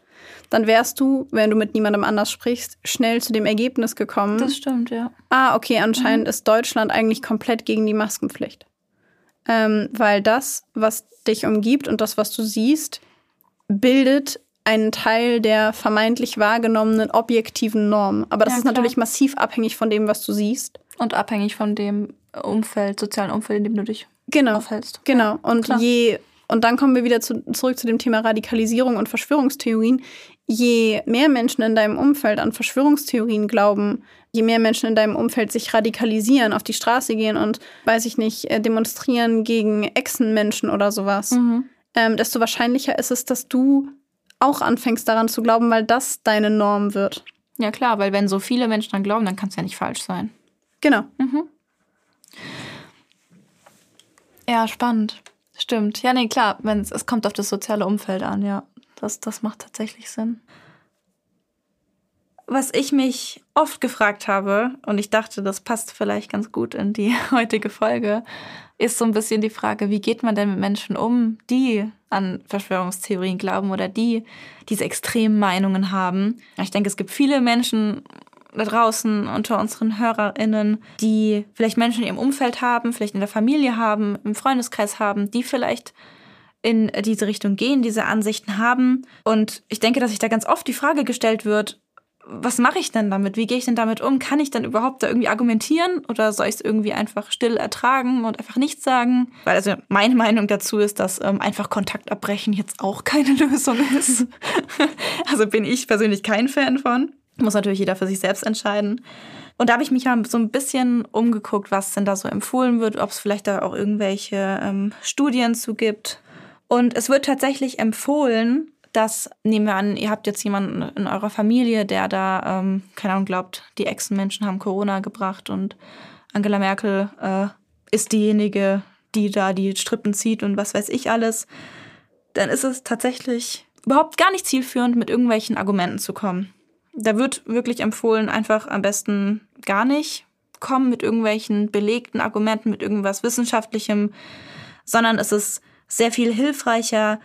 dann wärst du, wenn du mit niemandem anders sprichst, schnell zu dem Ergebnis gekommen. Das stimmt, ja. Ah, okay, anscheinend mhm. ist Deutschland eigentlich komplett gegen die Maskenpflicht ähm, weil das, was dich umgibt und das, was du siehst, bildet einen Teil der vermeintlich wahrgenommenen objektiven Norm. Aber das ja, ist natürlich massiv abhängig von dem, was du siehst. Und abhängig von dem Umfeld, sozialen Umfeld, in dem du dich genau, aufhältst. Genau. Und Klar. je und dann kommen wir wieder zu, zurück zu dem Thema Radikalisierung und Verschwörungstheorien. Je mehr Menschen in deinem Umfeld an Verschwörungstheorien glauben, je mehr Menschen in deinem Umfeld sich radikalisieren, auf die Straße gehen und, weiß ich nicht, äh, demonstrieren gegen Echsenmenschen oder sowas, mhm. ähm, desto wahrscheinlicher ist es, dass du auch anfängst daran zu glauben, weil das deine Norm wird. Ja klar, weil wenn so viele Menschen daran glauben, dann kann es ja nicht falsch sein. Genau. Mhm. Ja, spannend. Stimmt. Ja, nee, klar, wenn es kommt auf das soziale Umfeld an, ja. Das, das macht tatsächlich Sinn. Was ich mich oft gefragt habe, und ich dachte, das passt vielleicht ganz gut in die heutige Folge, ist so ein bisschen die Frage, wie geht man denn mit Menschen um, die an Verschwörungstheorien glauben oder die diese extremen Meinungen haben. Ich denke, es gibt viele Menschen da draußen unter unseren HörerInnen, die vielleicht Menschen in ihrem Umfeld haben, vielleicht in der Familie haben, im Freundeskreis haben, die vielleicht in diese Richtung gehen, diese Ansichten haben. Und ich denke, dass sich da ganz oft die Frage gestellt wird, was mache ich denn damit? Wie gehe ich denn damit um? Kann ich dann überhaupt da irgendwie argumentieren oder soll ich es irgendwie einfach still ertragen und einfach nichts sagen? Weil also meine Meinung dazu ist, dass ähm, einfach Kontakt abbrechen jetzt auch keine Lösung ist. also bin ich persönlich kein Fan von. Muss natürlich jeder für sich selbst entscheiden. Und da habe ich mich mal so ein bisschen umgeguckt, was denn da so empfohlen wird, ob es vielleicht da auch irgendwelche ähm, Studien zu gibt. Und es wird tatsächlich empfohlen, dass, nehmen wir an, ihr habt jetzt jemanden in eurer Familie, der da, ähm, keine Ahnung, glaubt, die Echsenmenschen haben Corona gebracht und Angela Merkel äh, ist diejenige, die da die Strippen zieht und was weiß ich alles, dann ist es tatsächlich überhaupt gar nicht zielführend, mit irgendwelchen Argumenten zu kommen. Da wird wirklich empfohlen, einfach am besten gar nicht kommen mit irgendwelchen belegten Argumenten, mit irgendwas Wissenschaftlichem, sondern es ist sehr viel hilfreicher,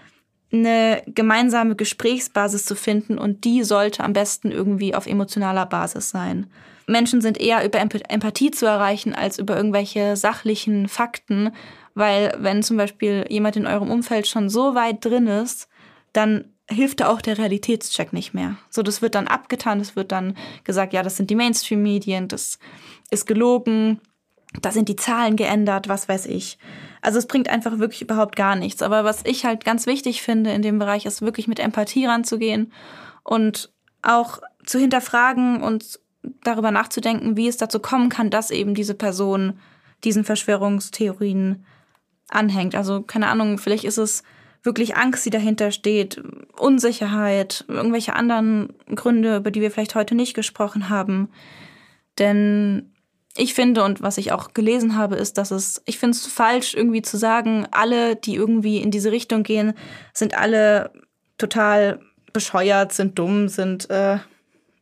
eine gemeinsame Gesprächsbasis zu finden und die sollte am besten irgendwie auf emotionaler Basis sein. Menschen sind eher über Empathie zu erreichen als über irgendwelche sachlichen Fakten, weil wenn zum Beispiel jemand in eurem Umfeld schon so weit drin ist, dann hilft da auch der Realitätscheck nicht mehr. So, das wird dann abgetan, es wird dann gesagt, ja, das sind die Mainstream-Medien, das ist gelogen, da sind die Zahlen geändert, was weiß ich. Also es bringt einfach wirklich überhaupt gar nichts. Aber was ich halt ganz wichtig finde in dem Bereich, ist wirklich mit Empathie ranzugehen und auch zu hinterfragen und darüber nachzudenken, wie es dazu kommen kann, dass eben diese Person diesen Verschwörungstheorien anhängt. Also keine Ahnung, vielleicht ist es wirklich Angst, die dahinter steht, Unsicherheit, irgendwelche anderen Gründe, über die wir vielleicht heute nicht gesprochen haben. Denn ich finde und was ich auch gelesen habe, ist, dass es, ich finde es falsch, irgendwie zu sagen, alle, die irgendwie in diese Richtung gehen, sind alle total bescheuert, sind dumm, sind, äh,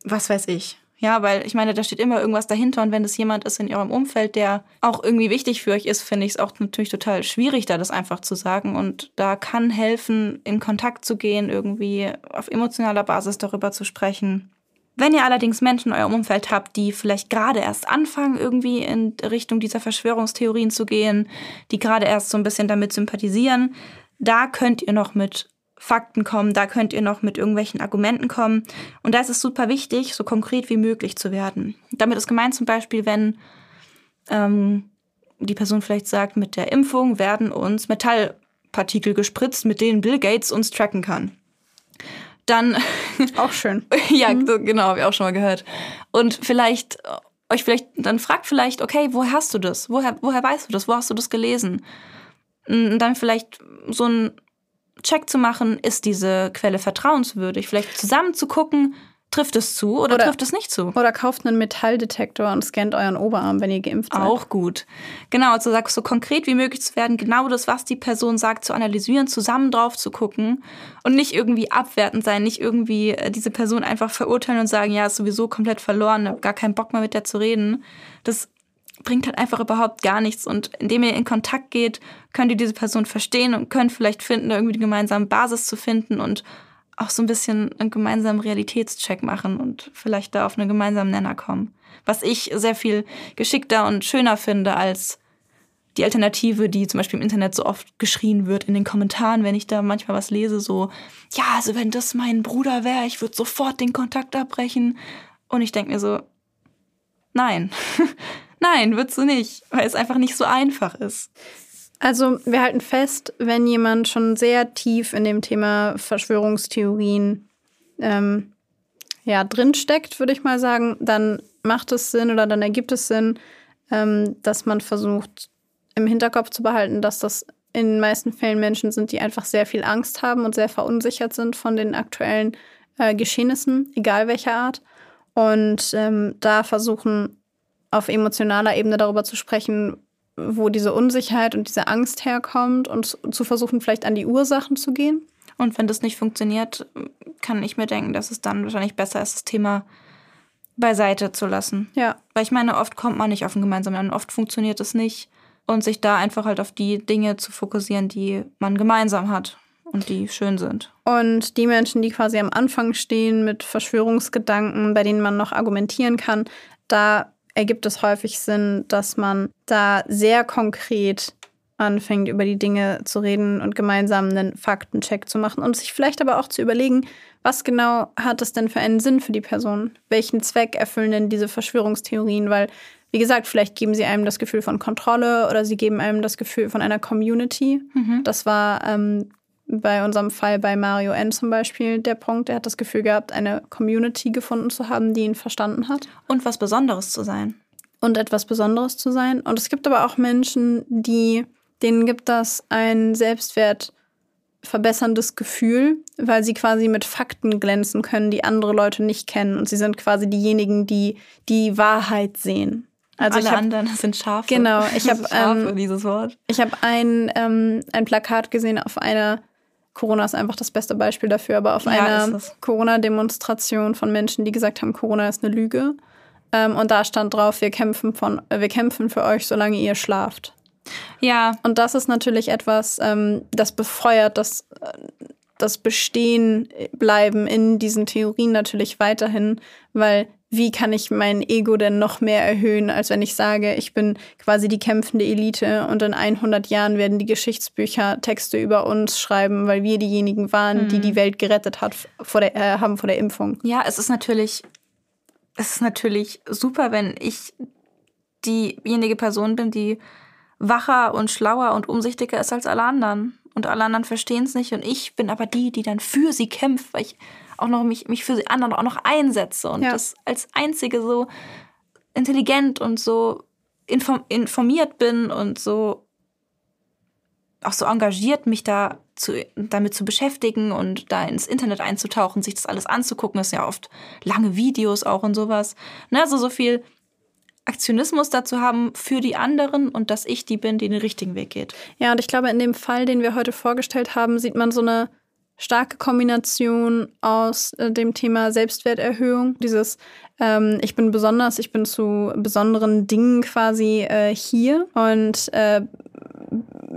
was weiß ich. Ja, weil ich meine, da steht immer irgendwas dahinter und wenn es jemand ist in ihrem Umfeld, der auch irgendwie wichtig für euch ist, finde ich es auch natürlich total schwierig, da das einfach zu sagen. Und da kann helfen, in Kontakt zu gehen, irgendwie auf emotionaler Basis darüber zu sprechen. Wenn ihr allerdings Menschen in eurem Umfeld habt, die vielleicht gerade erst anfangen, irgendwie in Richtung dieser Verschwörungstheorien zu gehen, die gerade erst so ein bisschen damit sympathisieren, da könnt ihr noch mit Fakten kommen, da könnt ihr noch mit irgendwelchen Argumenten kommen. Und da ist es super wichtig, so konkret wie möglich zu werden. Damit ist gemeint zum Beispiel, wenn ähm, die Person vielleicht sagt, mit der Impfung werden uns Metallpartikel gespritzt, mit denen Bill Gates uns tracken kann dann. Auch schön. ja, mhm. genau, habe ich auch schon mal gehört. Und vielleicht euch vielleicht, dann fragt vielleicht, okay, woher hast du das? Woher, woher weißt du das? Wo hast du das gelesen? Und dann vielleicht so ein Check zu machen, ist diese Quelle vertrauenswürdig? Vielleicht zusammen zu gucken, Trifft es zu oder, oder, trifft es nicht zu? Oder kauft einen Metalldetektor und scannt euren Oberarm, wenn ihr geimpft seid. Auch gut. Genau, also sagst so konkret wie möglich zu werden, genau das, was die Person sagt, zu analysieren, zusammen drauf zu gucken und nicht irgendwie abwertend sein, nicht irgendwie äh, diese Person einfach verurteilen und sagen, ja, ist sowieso komplett verloren, hab gar keinen Bock mehr mit der zu reden. Das bringt halt einfach überhaupt gar nichts. Und indem ihr in Kontakt geht, könnt ihr diese Person verstehen und könnt vielleicht finden, irgendwie die gemeinsame Basis zu finden und auch so ein bisschen einen gemeinsamen Realitätscheck machen und vielleicht da auf einen gemeinsamen Nenner kommen. Was ich sehr viel geschickter und schöner finde als die Alternative, die zum Beispiel im Internet so oft geschrien wird in den Kommentaren, wenn ich da manchmal was lese, so, ja, also wenn das mein Bruder wäre, ich würde sofort den Kontakt abbrechen. Und ich denke mir so, nein, nein, würdest du nicht, weil es einfach nicht so einfach ist. Also wir halten fest, wenn jemand schon sehr tief in dem Thema Verschwörungstheorien ähm, ja, drinsteckt, würde ich mal sagen, dann macht es Sinn oder dann ergibt es Sinn, ähm, dass man versucht, im Hinterkopf zu behalten, dass das in den meisten Fällen Menschen sind, die einfach sehr viel Angst haben und sehr verunsichert sind von den aktuellen äh, Geschehnissen, egal welcher Art. Und ähm, da versuchen auf emotionaler Ebene darüber zu sprechen, wo diese Unsicherheit und diese Angst herkommt und zu versuchen, vielleicht an die Ursachen zu gehen. Und wenn das nicht funktioniert, kann ich mir denken, dass es dann wahrscheinlich besser ist, das Thema beiseite zu lassen. Ja. Weil ich meine, oft kommt man nicht auf ein gemeinsamen, oft funktioniert es nicht. Und sich da einfach halt auf die Dinge zu fokussieren, die man gemeinsam hat und die schön sind. Und die Menschen, die quasi am Anfang stehen mit Verschwörungsgedanken, bei denen man noch argumentieren kann, da ergibt es häufig Sinn, dass man da sehr konkret anfängt, über die Dinge zu reden und gemeinsam einen Faktencheck zu machen und sich vielleicht aber auch zu überlegen, was genau hat es denn für einen Sinn für die Person? Welchen Zweck erfüllen denn diese Verschwörungstheorien? Weil, wie gesagt, vielleicht geben sie einem das Gefühl von Kontrolle oder sie geben einem das Gefühl von einer Community. Mhm. Das war ähm, bei unserem Fall bei Mario N zum Beispiel der Punkt. Er hat das Gefühl gehabt, eine Community gefunden zu haben, die ihn verstanden hat. Und was Besonderes zu sein. Und etwas Besonderes zu sein. Und es gibt aber auch Menschen, die, denen gibt das ein Selbstwert verbesserndes Gefühl, weil sie quasi mit Fakten glänzen können, die andere Leute nicht kennen. Und sie sind quasi diejenigen, die die Wahrheit sehen. Also Alle hab, anderen sind Schafe. Genau, ich habe ähm, dieses Wort. Ich habe ein, ähm, ein Plakat gesehen auf einer Corona ist einfach das beste Beispiel dafür, aber auf ja, einer Corona-Demonstration von Menschen, die gesagt haben, Corona ist eine Lüge. Ähm, und da stand drauf, wir kämpfen, von, äh, wir kämpfen für euch, solange ihr schlaft. Ja. Und das ist natürlich etwas, ähm, das befeuert das, äh, das Bestehen bleiben in diesen Theorien natürlich weiterhin, weil wie kann ich mein Ego denn noch mehr erhöhen, als wenn ich sage, ich bin quasi die kämpfende Elite und in 100 Jahren werden die Geschichtsbücher Texte über uns schreiben, weil wir diejenigen waren, mhm. die die Welt gerettet hat, vor der, äh, haben vor der Impfung. Ja, es ist natürlich, es ist natürlich super, wenn ich diejenige Person bin, die wacher und schlauer und umsichtiger ist als alle anderen. Und alle anderen verstehen es nicht. Und ich bin aber die, die dann für sie kämpft, weil ich auch noch mich, mich für die anderen auch noch einsetze und ja. das als einzige so intelligent und so inform informiert bin und so auch so engagiert, mich da zu, damit zu beschäftigen und da ins Internet einzutauchen, sich das alles anzugucken. Das sind ja oft lange Videos auch und sowas. Ne, also so viel Aktionismus dazu haben für die anderen und dass ich die bin, die den richtigen Weg geht. Ja, und ich glaube, in dem Fall, den wir heute vorgestellt haben, sieht man so eine starke Kombination aus äh, dem Thema Selbstwerterhöhung, dieses ähm, ich bin besonders, ich bin zu besonderen Dingen quasi äh, hier und äh,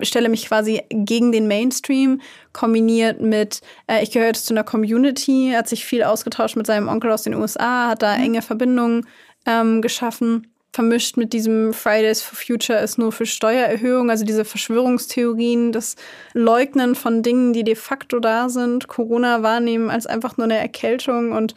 stelle mich quasi gegen den Mainstream, kombiniert mit, äh, ich gehöre jetzt zu einer Community, hat sich viel ausgetauscht mit seinem Onkel aus den USA, hat da mhm. enge Verbindungen ähm, geschaffen vermischt mit diesem Fridays for Future ist nur für Steuererhöhung, also diese Verschwörungstheorien, das Leugnen von Dingen, die de facto da sind, Corona wahrnehmen als einfach nur eine Erkältung und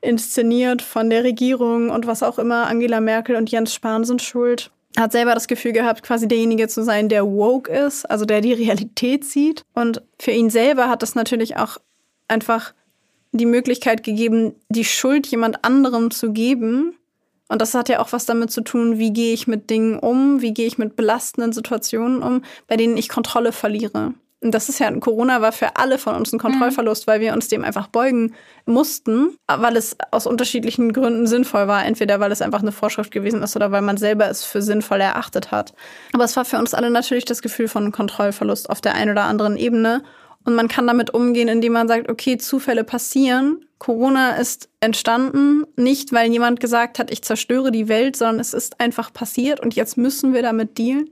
inszeniert von der Regierung und was auch immer, Angela Merkel und Jens Spahn sind schuld. Hat selber das Gefühl gehabt, quasi derjenige zu sein, der woke ist, also der die Realität sieht. Und für ihn selber hat das natürlich auch einfach die Möglichkeit gegeben, die Schuld jemand anderem zu geben, und das hat ja auch was damit zu tun, wie gehe ich mit Dingen um, wie gehe ich mit belastenden Situationen um, bei denen ich Kontrolle verliere. Und das ist ja, Corona war für alle von uns ein Kontrollverlust, mhm. weil wir uns dem einfach beugen mussten, weil es aus unterschiedlichen Gründen sinnvoll war. Entweder weil es einfach eine Vorschrift gewesen ist oder weil man selber es für sinnvoll erachtet hat. Aber es war für uns alle natürlich das Gefühl von Kontrollverlust auf der einen oder anderen Ebene. Und man kann damit umgehen, indem man sagt, okay, Zufälle passieren. Corona ist entstanden, nicht weil jemand gesagt hat, ich zerstöre die Welt, sondern es ist einfach passiert und jetzt müssen wir damit dealen.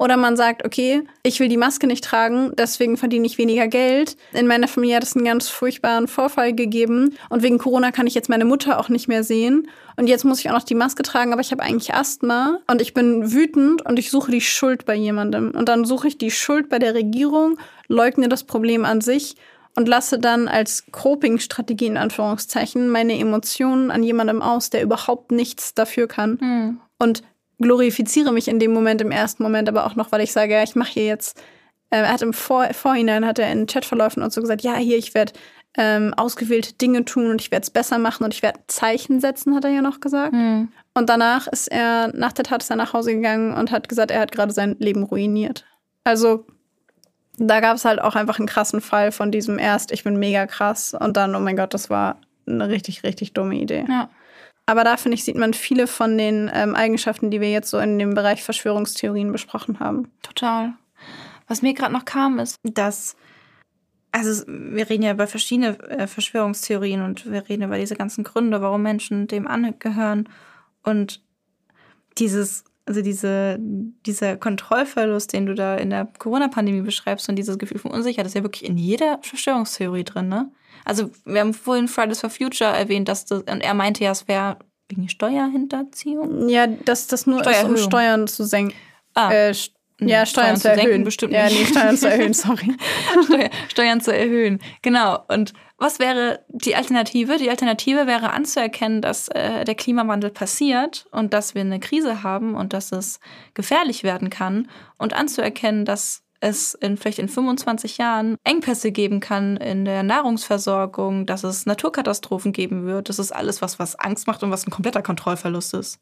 Oder man sagt, okay, ich will die Maske nicht tragen, deswegen verdiene ich weniger Geld. In meiner Familie hat es einen ganz furchtbaren Vorfall gegeben und wegen Corona kann ich jetzt meine Mutter auch nicht mehr sehen. Und jetzt muss ich auch noch die Maske tragen, aber ich habe eigentlich Asthma und ich bin wütend und ich suche die Schuld bei jemandem. Und dann suche ich die Schuld bei der Regierung, leugne das Problem an sich und lasse dann als Coping-Strategie in Anführungszeichen meine Emotionen an jemandem aus, der überhaupt nichts dafür kann. Mhm. Und glorifiziere mich in dem Moment, im ersten Moment, aber auch noch, weil ich sage, ja, ich mache hier jetzt, äh, er hat im Vor Vorhinein, hat er in Chatverläufen und so gesagt, ja, hier, ich werde ähm, ausgewählte Dinge tun und ich werde es besser machen und ich werde Zeichen setzen, hat er ja noch gesagt. Mhm. Und danach ist er, nach der Tat ist er nach Hause gegangen und hat gesagt, er hat gerade sein Leben ruiniert. Also da gab es halt auch einfach einen krassen Fall von diesem erst, ich bin mega krass und dann, oh mein Gott, das war eine richtig, richtig dumme Idee. Ja. Aber da, finde ich, sieht man viele von den ähm, Eigenschaften, die wir jetzt so in dem Bereich Verschwörungstheorien besprochen haben. Total. Was mir gerade noch kam, ist, dass, also wir reden ja über verschiedene äh, Verschwörungstheorien und wir reden über diese ganzen Gründe, warum Menschen dem angehören. Und dieses, also diese, dieser Kontrollverlust, den du da in der Corona-Pandemie beschreibst und dieses Gefühl von Unsicherheit, ist ja wirklich in jeder Verschwörungstheorie drin, ne? Also wir haben vorhin Fridays for Future erwähnt, dass das, und er meinte ja, es wäre wegen Steuerhinterziehung. Ja, dass das nur ist, um Steuern zu senken. Ah. Äh, ja, Steuern, Steuern zu, erhöhen. Senken, bestimmt nicht. Ja, nee, Steuern zu erhöhen, sorry. Steuer, Steuern zu erhöhen, genau. Und was wäre die Alternative? Die Alternative wäre anzuerkennen, dass äh, der Klimawandel passiert und dass wir eine Krise haben und dass es gefährlich werden kann und anzuerkennen, dass es in vielleicht in 25 Jahren Engpässe geben kann in der Nahrungsversorgung, dass es Naturkatastrophen geben wird. Das ist alles was, was Angst macht und was ein kompletter Kontrollverlust ist.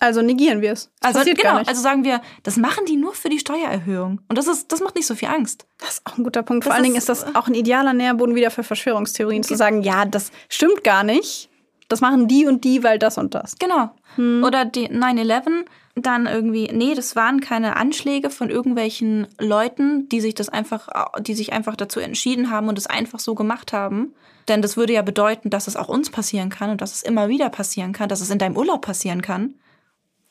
Also negieren wir es. Also genau, also sagen wir, das machen die nur für die Steuererhöhung. Und das ist, das macht nicht so viel Angst. Das ist auch ein guter Punkt. Vor allen Dingen ist das auch ein idealer Nährboden wieder für Verschwörungstheorien, okay. zu sagen, ja, das stimmt gar nicht. Das machen die und die, weil das und das. Genau. Hm. Oder die 9-11, dann irgendwie, nee, das waren keine Anschläge von irgendwelchen Leuten, die sich das einfach, die sich einfach dazu entschieden haben und es einfach so gemacht haben. Denn das würde ja bedeuten, dass es auch uns passieren kann und dass es immer wieder passieren kann, dass es in deinem Urlaub passieren kann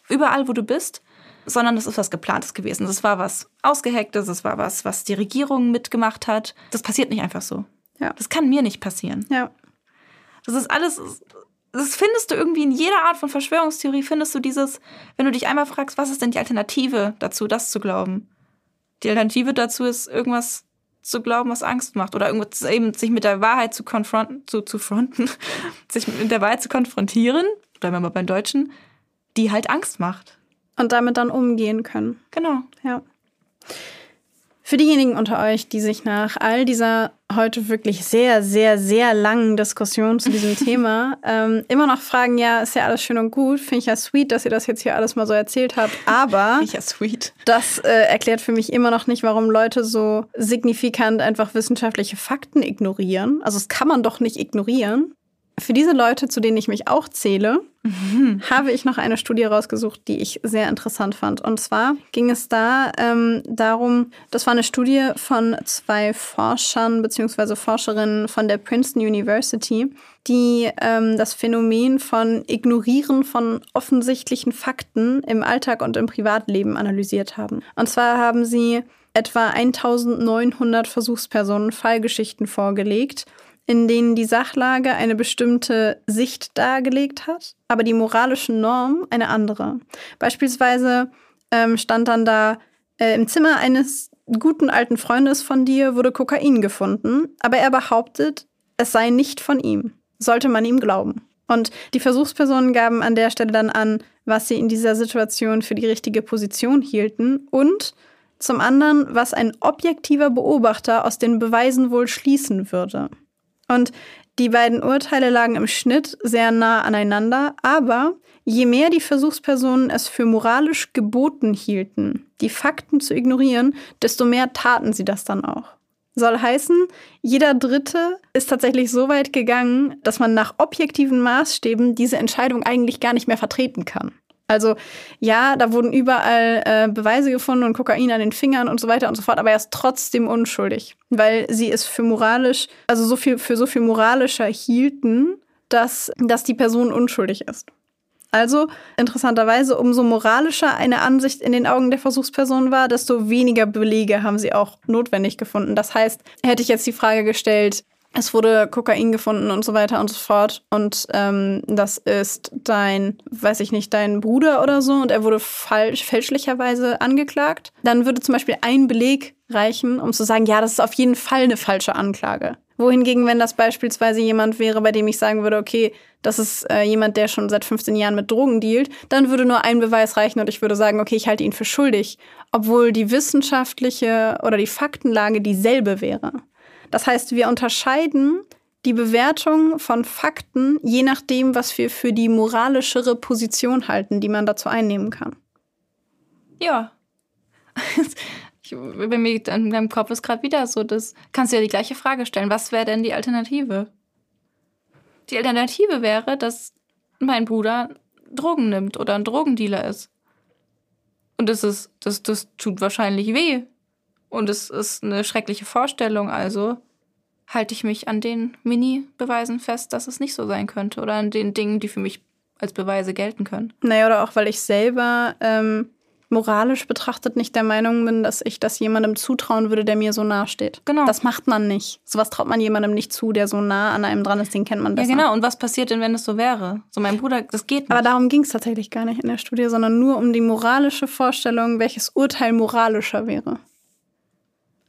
überall, wo du bist, sondern das ist was Geplantes gewesen. Das war was Ausgehacktes, das war was, was die Regierung mitgemacht hat. Das passiert nicht einfach so. Ja. Das kann mir nicht passieren. Ja. Das ist alles, das findest du irgendwie in jeder Art von Verschwörungstheorie, findest du dieses, wenn du dich einmal fragst, was ist denn die Alternative dazu, das zu glauben? Die Alternative dazu ist, irgendwas zu glauben, was Angst macht oder irgendwas eben sich mit der Wahrheit zu konfronten, zu, zu fronten, sich mit der Wahrheit zu konfrontieren, bleiben wir mal beim Deutschen, die halt Angst macht. Und damit dann umgehen können. Genau. Ja. Für diejenigen unter euch, die sich nach all dieser heute wirklich sehr, sehr, sehr langen Diskussion zu diesem Thema ähm, immer noch fragen, ja, ist ja alles schön und gut, finde ich ja sweet, dass ihr das jetzt hier alles mal so erzählt habt, aber ja sweet. das äh, erklärt für mich immer noch nicht, warum Leute so signifikant einfach wissenschaftliche Fakten ignorieren. Also das kann man doch nicht ignorieren. Für diese Leute, zu denen ich mich auch zähle, mhm. habe ich noch eine Studie rausgesucht, die ich sehr interessant fand. Und zwar ging es da ähm, darum, das war eine Studie von zwei Forschern bzw. Forscherinnen von der Princeton University, die ähm, das Phänomen von Ignorieren von offensichtlichen Fakten im Alltag und im Privatleben analysiert haben. Und zwar haben sie etwa 1900 Versuchspersonen Fallgeschichten vorgelegt in denen die Sachlage eine bestimmte Sicht dargelegt hat, aber die moralische Norm eine andere. Beispielsweise ähm, stand dann da, äh, im Zimmer eines guten alten Freundes von dir wurde Kokain gefunden, aber er behauptet, es sei nicht von ihm. Sollte man ihm glauben. Und die Versuchspersonen gaben an der Stelle dann an, was sie in dieser Situation für die richtige Position hielten und zum anderen, was ein objektiver Beobachter aus den Beweisen wohl schließen würde. Und die beiden Urteile lagen im Schnitt sehr nah aneinander, aber je mehr die Versuchspersonen es für moralisch geboten hielten, die Fakten zu ignorieren, desto mehr taten sie das dann auch. Soll heißen, jeder Dritte ist tatsächlich so weit gegangen, dass man nach objektiven Maßstäben diese Entscheidung eigentlich gar nicht mehr vertreten kann. Also ja, da wurden überall äh, Beweise gefunden und Kokain an den Fingern und so weiter und so fort, aber er ist trotzdem unschuldig, weil sie es für moralisch, also so viel für so viel moralischer hielten, dass, dass die Person unschuldig ist. Also interessanterweise, umso moralischer eine Ansicht in den Augen der Versuchsperson war, desto weniger Belege haben sie auch notwendig gefunden. Das heißt, hätte ich jetzt die Frage gestellt, es wurde Kokain gefunden und so weiter und so fort. Und ähm, das ist dein, weiß ich nicht, dein Bruder oder so und er wurde falsch, fälschlicherweise angeklagt. Dann würde zum Beispiel ein Beleg reichen, um zu sagen, ja, das ist auf jeden Fall eine falsche Anklage. Wohingegen, wenn das beispielsweise jemand wäre, bei dem ich sagen würde, okay, das ist äh, jemand, der schon seit 15 Jahren mit Drogen dealt, dann würde nur ein Beweis reichen und ich würde sagen, okay, ich halte ihn für schuldig, obwohl die wissenschaftliche oder die Faktenlage dieselbe wäre. Das heißt, wir unterscheiden die Bewertung von Fakten je nachdem, was wir für die moralischere Position halten, die man dazu einnehmen kann. Ja. Ich, bei mir in meinem Kopf ist gerade wieder so, das kannst du ja die gleiche Frage stellen. Was wäre denn die Alternative? Die Alternative wäre, dass mein Bruder Drogen nimmt oder ein Drogendealer ist. Und das ist, das, das tut wahrscheinlich weh. Und es ist eine schreckliche Vorstellung. Also halte ich mich an den Mini-Beweisen fest, dass es nicht so sein könnte. Oder an den Dingen, die für mich als Beweise gelten können. Naja, oder auch weil ich selber ähm, moralisch betrachtet nicht der Meinung bin, dass ich das jemandem zutrauen würde, der mir so nah steht. Genau. Das macht man nicht. Sowas traut man jemandem nicht zu, der so nah an einem dran ist, den kennt man besser. Ja, genau. Und was passiert denn, wenn es so wäre? So, mein Bruder, das geht nicht. Aber darum ging es tatsächlich gar nicht in der Studie, sondern nur um die moralische Vorstellung, welches Urteil moralischer wäre.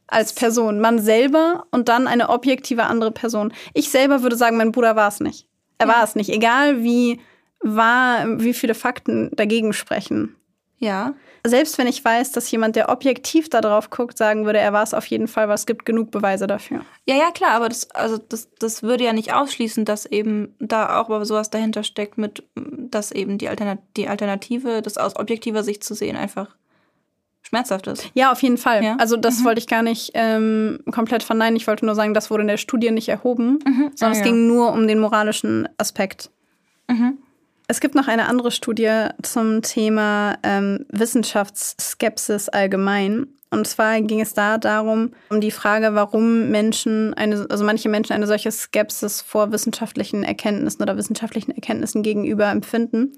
Als Person. Man selber und dann eine objektive andere Person. Ich selber würde sagen, mein Bruder war es nicht. Er war es nicht. Egal wie war, wie viele Fakten dagegen sprechen. Ja. Selbst wenn ich weiß, dass jemand, der objektiv da drauf guckt, sagen würde, er war es auf jeden Fall, weil es gibt genug Beweise dafür. Ja, ja, klar, aber das, also das, das würde ja nicht ausschließen, dass eben da auch sowas dahinter steckt, mit, dass eben die, Alternat die Alternative, das aus objektiver Sicht zu sehen, einfach schmerzhaft ist. Ja, auf jeden Fall. Ja? Also das Mhm. wollte ich gar nicht ähm, komplett verneinen. Ich wollte nur sagen, das wurde in der Studie nicht erhoben, Mhm. sondern Ah, es ja. ging nur um den moralischen Aspekt. Mhm. Es gibt noch eine andere Studie zum Thema ähm, Wissenschaftsskepsis allgemein. Und zwar ging es da darum, um die Frage, warum Menschen eine, also manche Menschen eine solche Skepsis vor wissenschaftlichen Erkenntnissen oder wissenschaftlichen Erkenntnissen gegenüber empfinden.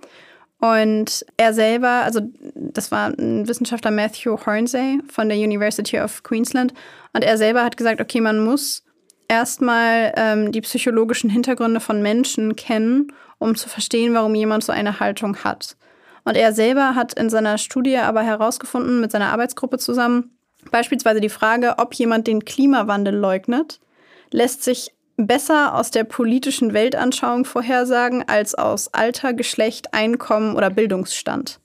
Und er selber, also das war ein Wissenschaftler Matthew Hornsey von der University of Queensland, und er selber hat gesagt, okay, man muss erstmal ähm, die psychologischen Hintergründe von Menschen kennen, um zu verstehen, warum jemand so eine Haltung hat. Und er selber hat in seiner Studie aber herausgefunden, mit seiner Arbeitsgruppe zusammen, beispielsweise die Frage, ob jemand den Klimawandel leugnet, lässt sich besser aus der politischen Weltanschauung vorhersagen als aus Alter, Geschlecht, Einkommen oder Bildungsstand.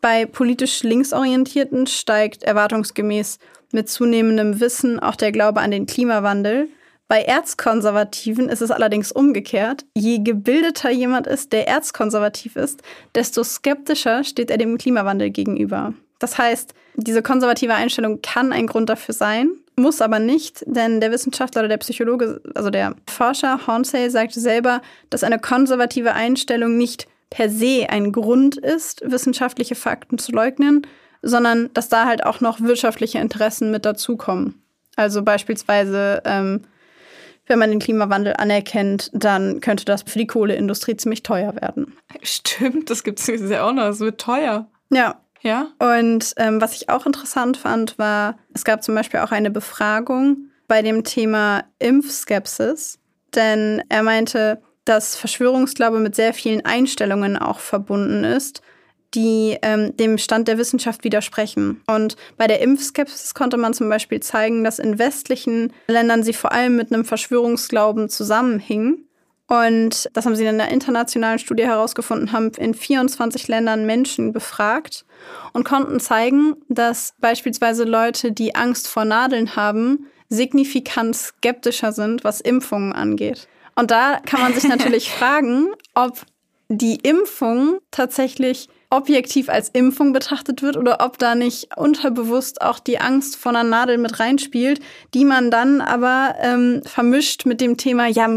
Bei politisch Linksorientierten steigt erwartungsgemäß mit zunehmendem Wissen auch der Glaube an den Klimawandel. Bei Erzkonservativen ist es allerdings umgekehrt. Je gebildeter jemand ist, der erzkonservativ ist, desto skeptischer steht er dem Klimawandel gegenüber. Das heißt, diese konservative Einstellung kann ein Grund dafür sein, muss aber nicht, denn der Wissenschaftler oder der Psychologe, also der Forscher Hornsey, sagte selber, dass eine konservative Einstellung nicht per se ein Grund ist, wissenschaftliche Fakten zu leugnen, sondern dass da halt auch noch wirtschaftliche Interessen mit dazukommen. Also beispielsweise, ähm, wenn man den Klimawandel anerkennt, dann könnte das für die Kohleindustrie ziemlich teuer werden. Stimmt, das gibt es ja auch noch. Es wird teuer. Ja, Ja? und ähm, was ich auch interessant fand, war, es gab zum Beispiel auch eine Befragung bei dem Thema Impfskepsis. Denn er meinte, dass Verschwörungsglaube mit sehr vielen Einstellungen auch verbunden ist, die ähm, dem Stand der Wissenschaft widersprechen. Und bei der Impfskepsis konnte man zum Beispiel zeigen, dass in westlichen Ländern sie vor allem mit einem Verschwörungsglauben zusammenhing. Und das haben sie in einer internationalen Studie herausgefunden, haben in 24 Ländern Menschen befragt und konnten zeigen, dass beispielsweise Leute, die Angst vor Nadeln haben, signifikant skeptischer sind, was Impfungen angeht. Und da kann man sich natürlich fragen, ob die Impfung tatsächlich objektiv als Impfung betrachtet wird oder ob da nicht unterbewusst auch die Angst vor einer Nadel mit reinspielt, die man dann aber ähm, vermischt mit dem Thema, ja,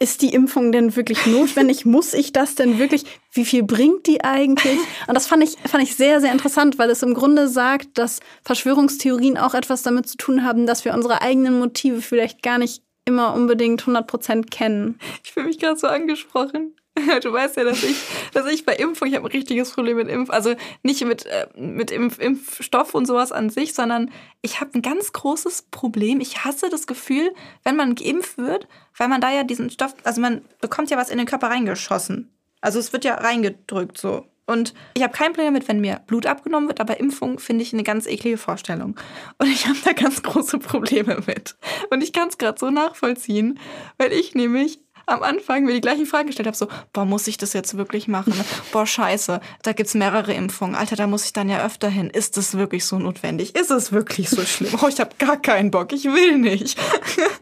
ist die Impfung denn wirklich notwendig? Muss ich das denn wirklich? Wie viel bringt die eigentlich? Und das fand ich, fand ich sehr, sehr interessant, weil es im Grunde sagt, dass Verschwörungstheorien auch etwas damit zu tun haben, dass wir unsere eigenen Motive vielleicht gar nicht immer unbedingt 100% kennen. Ich fühle mich gerade so angesprochen. Du weißt ja, dass ich, dass ich bei Impfung, ich habe ein richtiges Problem mit Impf, also nicht mit, äh, mit Impf, Impfstoff und sowas an sich, sondern ich habe ein ganz großes Problem. Ich hasse das Gefühl, wenn man geimpft wird, weil man da ja diesen Stoff, also man bekommt ja was in den Körper reingeschossen. Also es wird ja reingedrückt so. Und ich habe kein Problem damit, wenn mir Blut abgenommen wird, aber Impfung finde ich eine ganz eklige Vorstellung. Und ich habe da ganz große Probleme mit. Und ich kann es gerade so nachvollziehen, weil ich nämlich am Anfang mir die gleichen Fragen gestellt habe, so, boah, muss ich das jetzt wirklich machen? Boah, scheiße, da gibt's mehrere Impfungen. Alter, da muss ich dann ja öfter hin. Ist das wirklich so notwendig? Ist es wirklich so schlimm? Oh, ich habe gar keinen Bock, ich will nicht.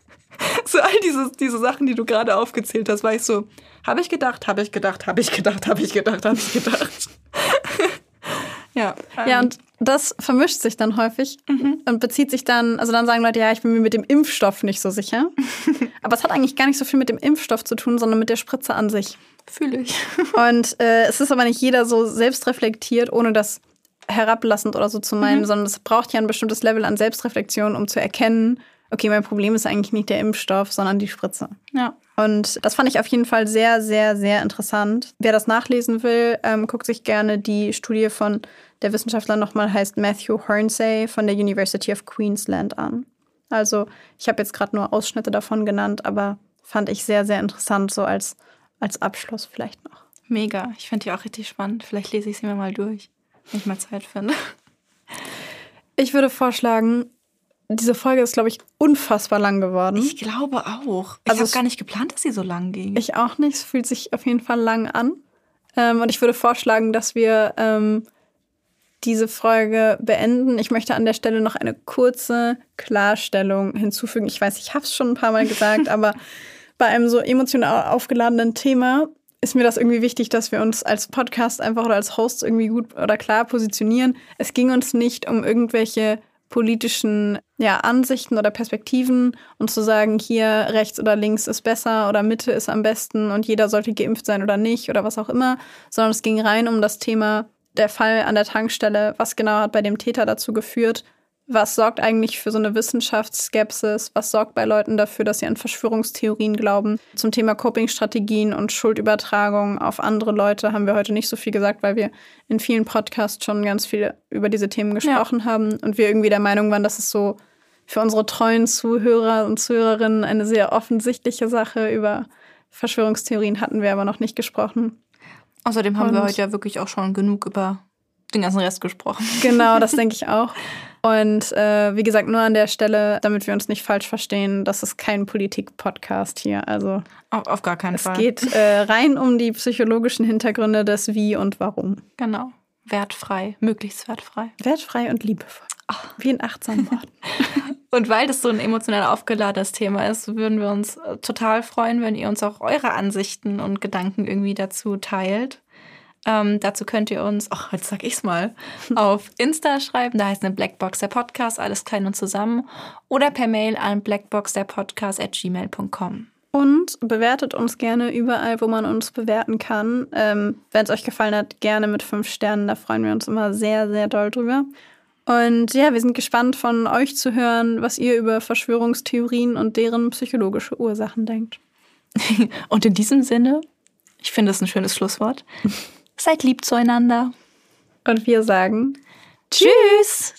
so all diese, diese Sachen, die du gerade aufgezählt hast, war ich so, habe ich gedacht, habe ich gedacht, habe ich gedacht, habe ich gedacht, habe ich gedacht. Ja. Ja, und das vermischt sich dann häufig und bezieht sich dann, also dann sagen Leute, ja, ich bin mir mit dem Impfstoff nicht so sicher. Aber es hat eigentlich gar nicht so viel mit dem Impfstoff zu tun, sondern mit der Spritze an sich. Fühle ich. Und äh, es ist aber nicht jeder so selbstreflektiert, ohne das herablassend oder so zu meinen, sondern es braucht ja ein bestimmtes Level an Selbstreflexion, um zu erkennen, okay, mein Problem ist eigentlich nicht der Impfstoff, sondern die Spritze. Ja. Und das fand ich auf jeden Fall sehr, sehr, sehr interessant. Wer das nachlesen will, ähm, guckt sich gerne die Studie von der Wissenschaftler nochmal, heißt Matthew Hornsey von der University of Queensland an. Also ich habe jetzt gerade nur Ausschnitte davon genannt, aber fand ich sehr, sehr interessant, so als, als Abschluss vielleicht noch. Mega. Ich finde die auch richtig spannend. Vielleicht lese ich sie mir mal durch, wenn ich mal Zeit finde. Ich würde vorschlagen, diese Folge ist, glaube ich, unfassbar lang geworden. Ich glaube auch. Ich Also habe gar nicht geplant, dass sie so lang ging. Ich auch nicht. Es fühlt sich auf jeden Fall lang an. Ähm, und ich würde vorschlagen, dass wir ähm, diese Folge beenden. Ich möchte an der Stelle noch eine kurze Klarstellung hinzufügen. Ich weiß, ich habe es schon ein paar Mal gesagt, aber bei einem so emotional aufgeladenen Thema ist mir das irgendwie wichtig, dass wir uns als Podcast einfach oder als Hosts irgendwie gut oder klar positionieren. Es ging uns nicht um irgendwelche politischen ja, Ansichten oder Perspektiven und zu sagen, hier rechts oder links ist besser oder Mitte ist am besten und jeder sollte geimpft sein oder nicht oder was auch immer, sondern es ging rein um das Thema der Fall an der Tankstelle, was genau hat bei dem Täter dazu geführt, was sorgt eigentlich für so eine Wissenschaftsskepsis, was sorgt bei Leuten dafür, dass sie an Verschwörungstheorien glauben. Zum Thema Coping-Strategien und Schuldübertragung auf andere Leute haben wir heute nicht so viel gesagt, weil wir in vielen Podcasts schon ganz viel über diese Themen gesprochen haben und wir irgendwie der Meinung waren, dass es so für unsere treuen Zuhörer und Zuhörerinnen eine sehr offensichtliche Sache über Verschwörungstheorien hatten wir aber noch nicht gesprochen. Außerdem haben wir Und- heute ja wirklich auch schon genug über den ganzen Rest gesprochen. Genau, das denke ich auch. Und äh, wie gesagt, nur an der Stelle, damit wir uns nicht falsch verstehen, das ist kein Politik-Podcast hier. Also Auf, auf gar keinen es Fall. geht äh, rein um die psychologischen Hintergründe des Wie und Warum. Genau. Wertfrei. Möglichst wertfrei. Wertfrei und liebevoll. Wie in achtsamen Worten. Und weil das so ein emotional aufgeladenes Thema ist, würden wir uns äh, total freuen, wenn ihr uns auch eure Ansichten und Gedanken irgendwie dazu teilt. Ähm, dazu könnt ihr uns, ach, jetzt sag ich's mal, auf Insta schreiben. Da heißt eine Blackbox der Podcast, alles klein und zusammen. Oder per Mail an blackboxderpodcast.gmail.com. Und bewertet uns gerne überall, wo man uns bewerten kann. Ähm, Wenn es euch gefallen hat, gerne mit fünf Sternen. Da freuen wir uns immer sehr, sehr doll drüber. Und ja, wir sind gespannt von euch zu hören, was ihr über Verschwörungstheorien und deren psychologische Ursachen denkt. Und in diesem Sinne, ich finde es ein schönes Schlusswort. Seid lieb zueinander. Und wir sagen Tschüss!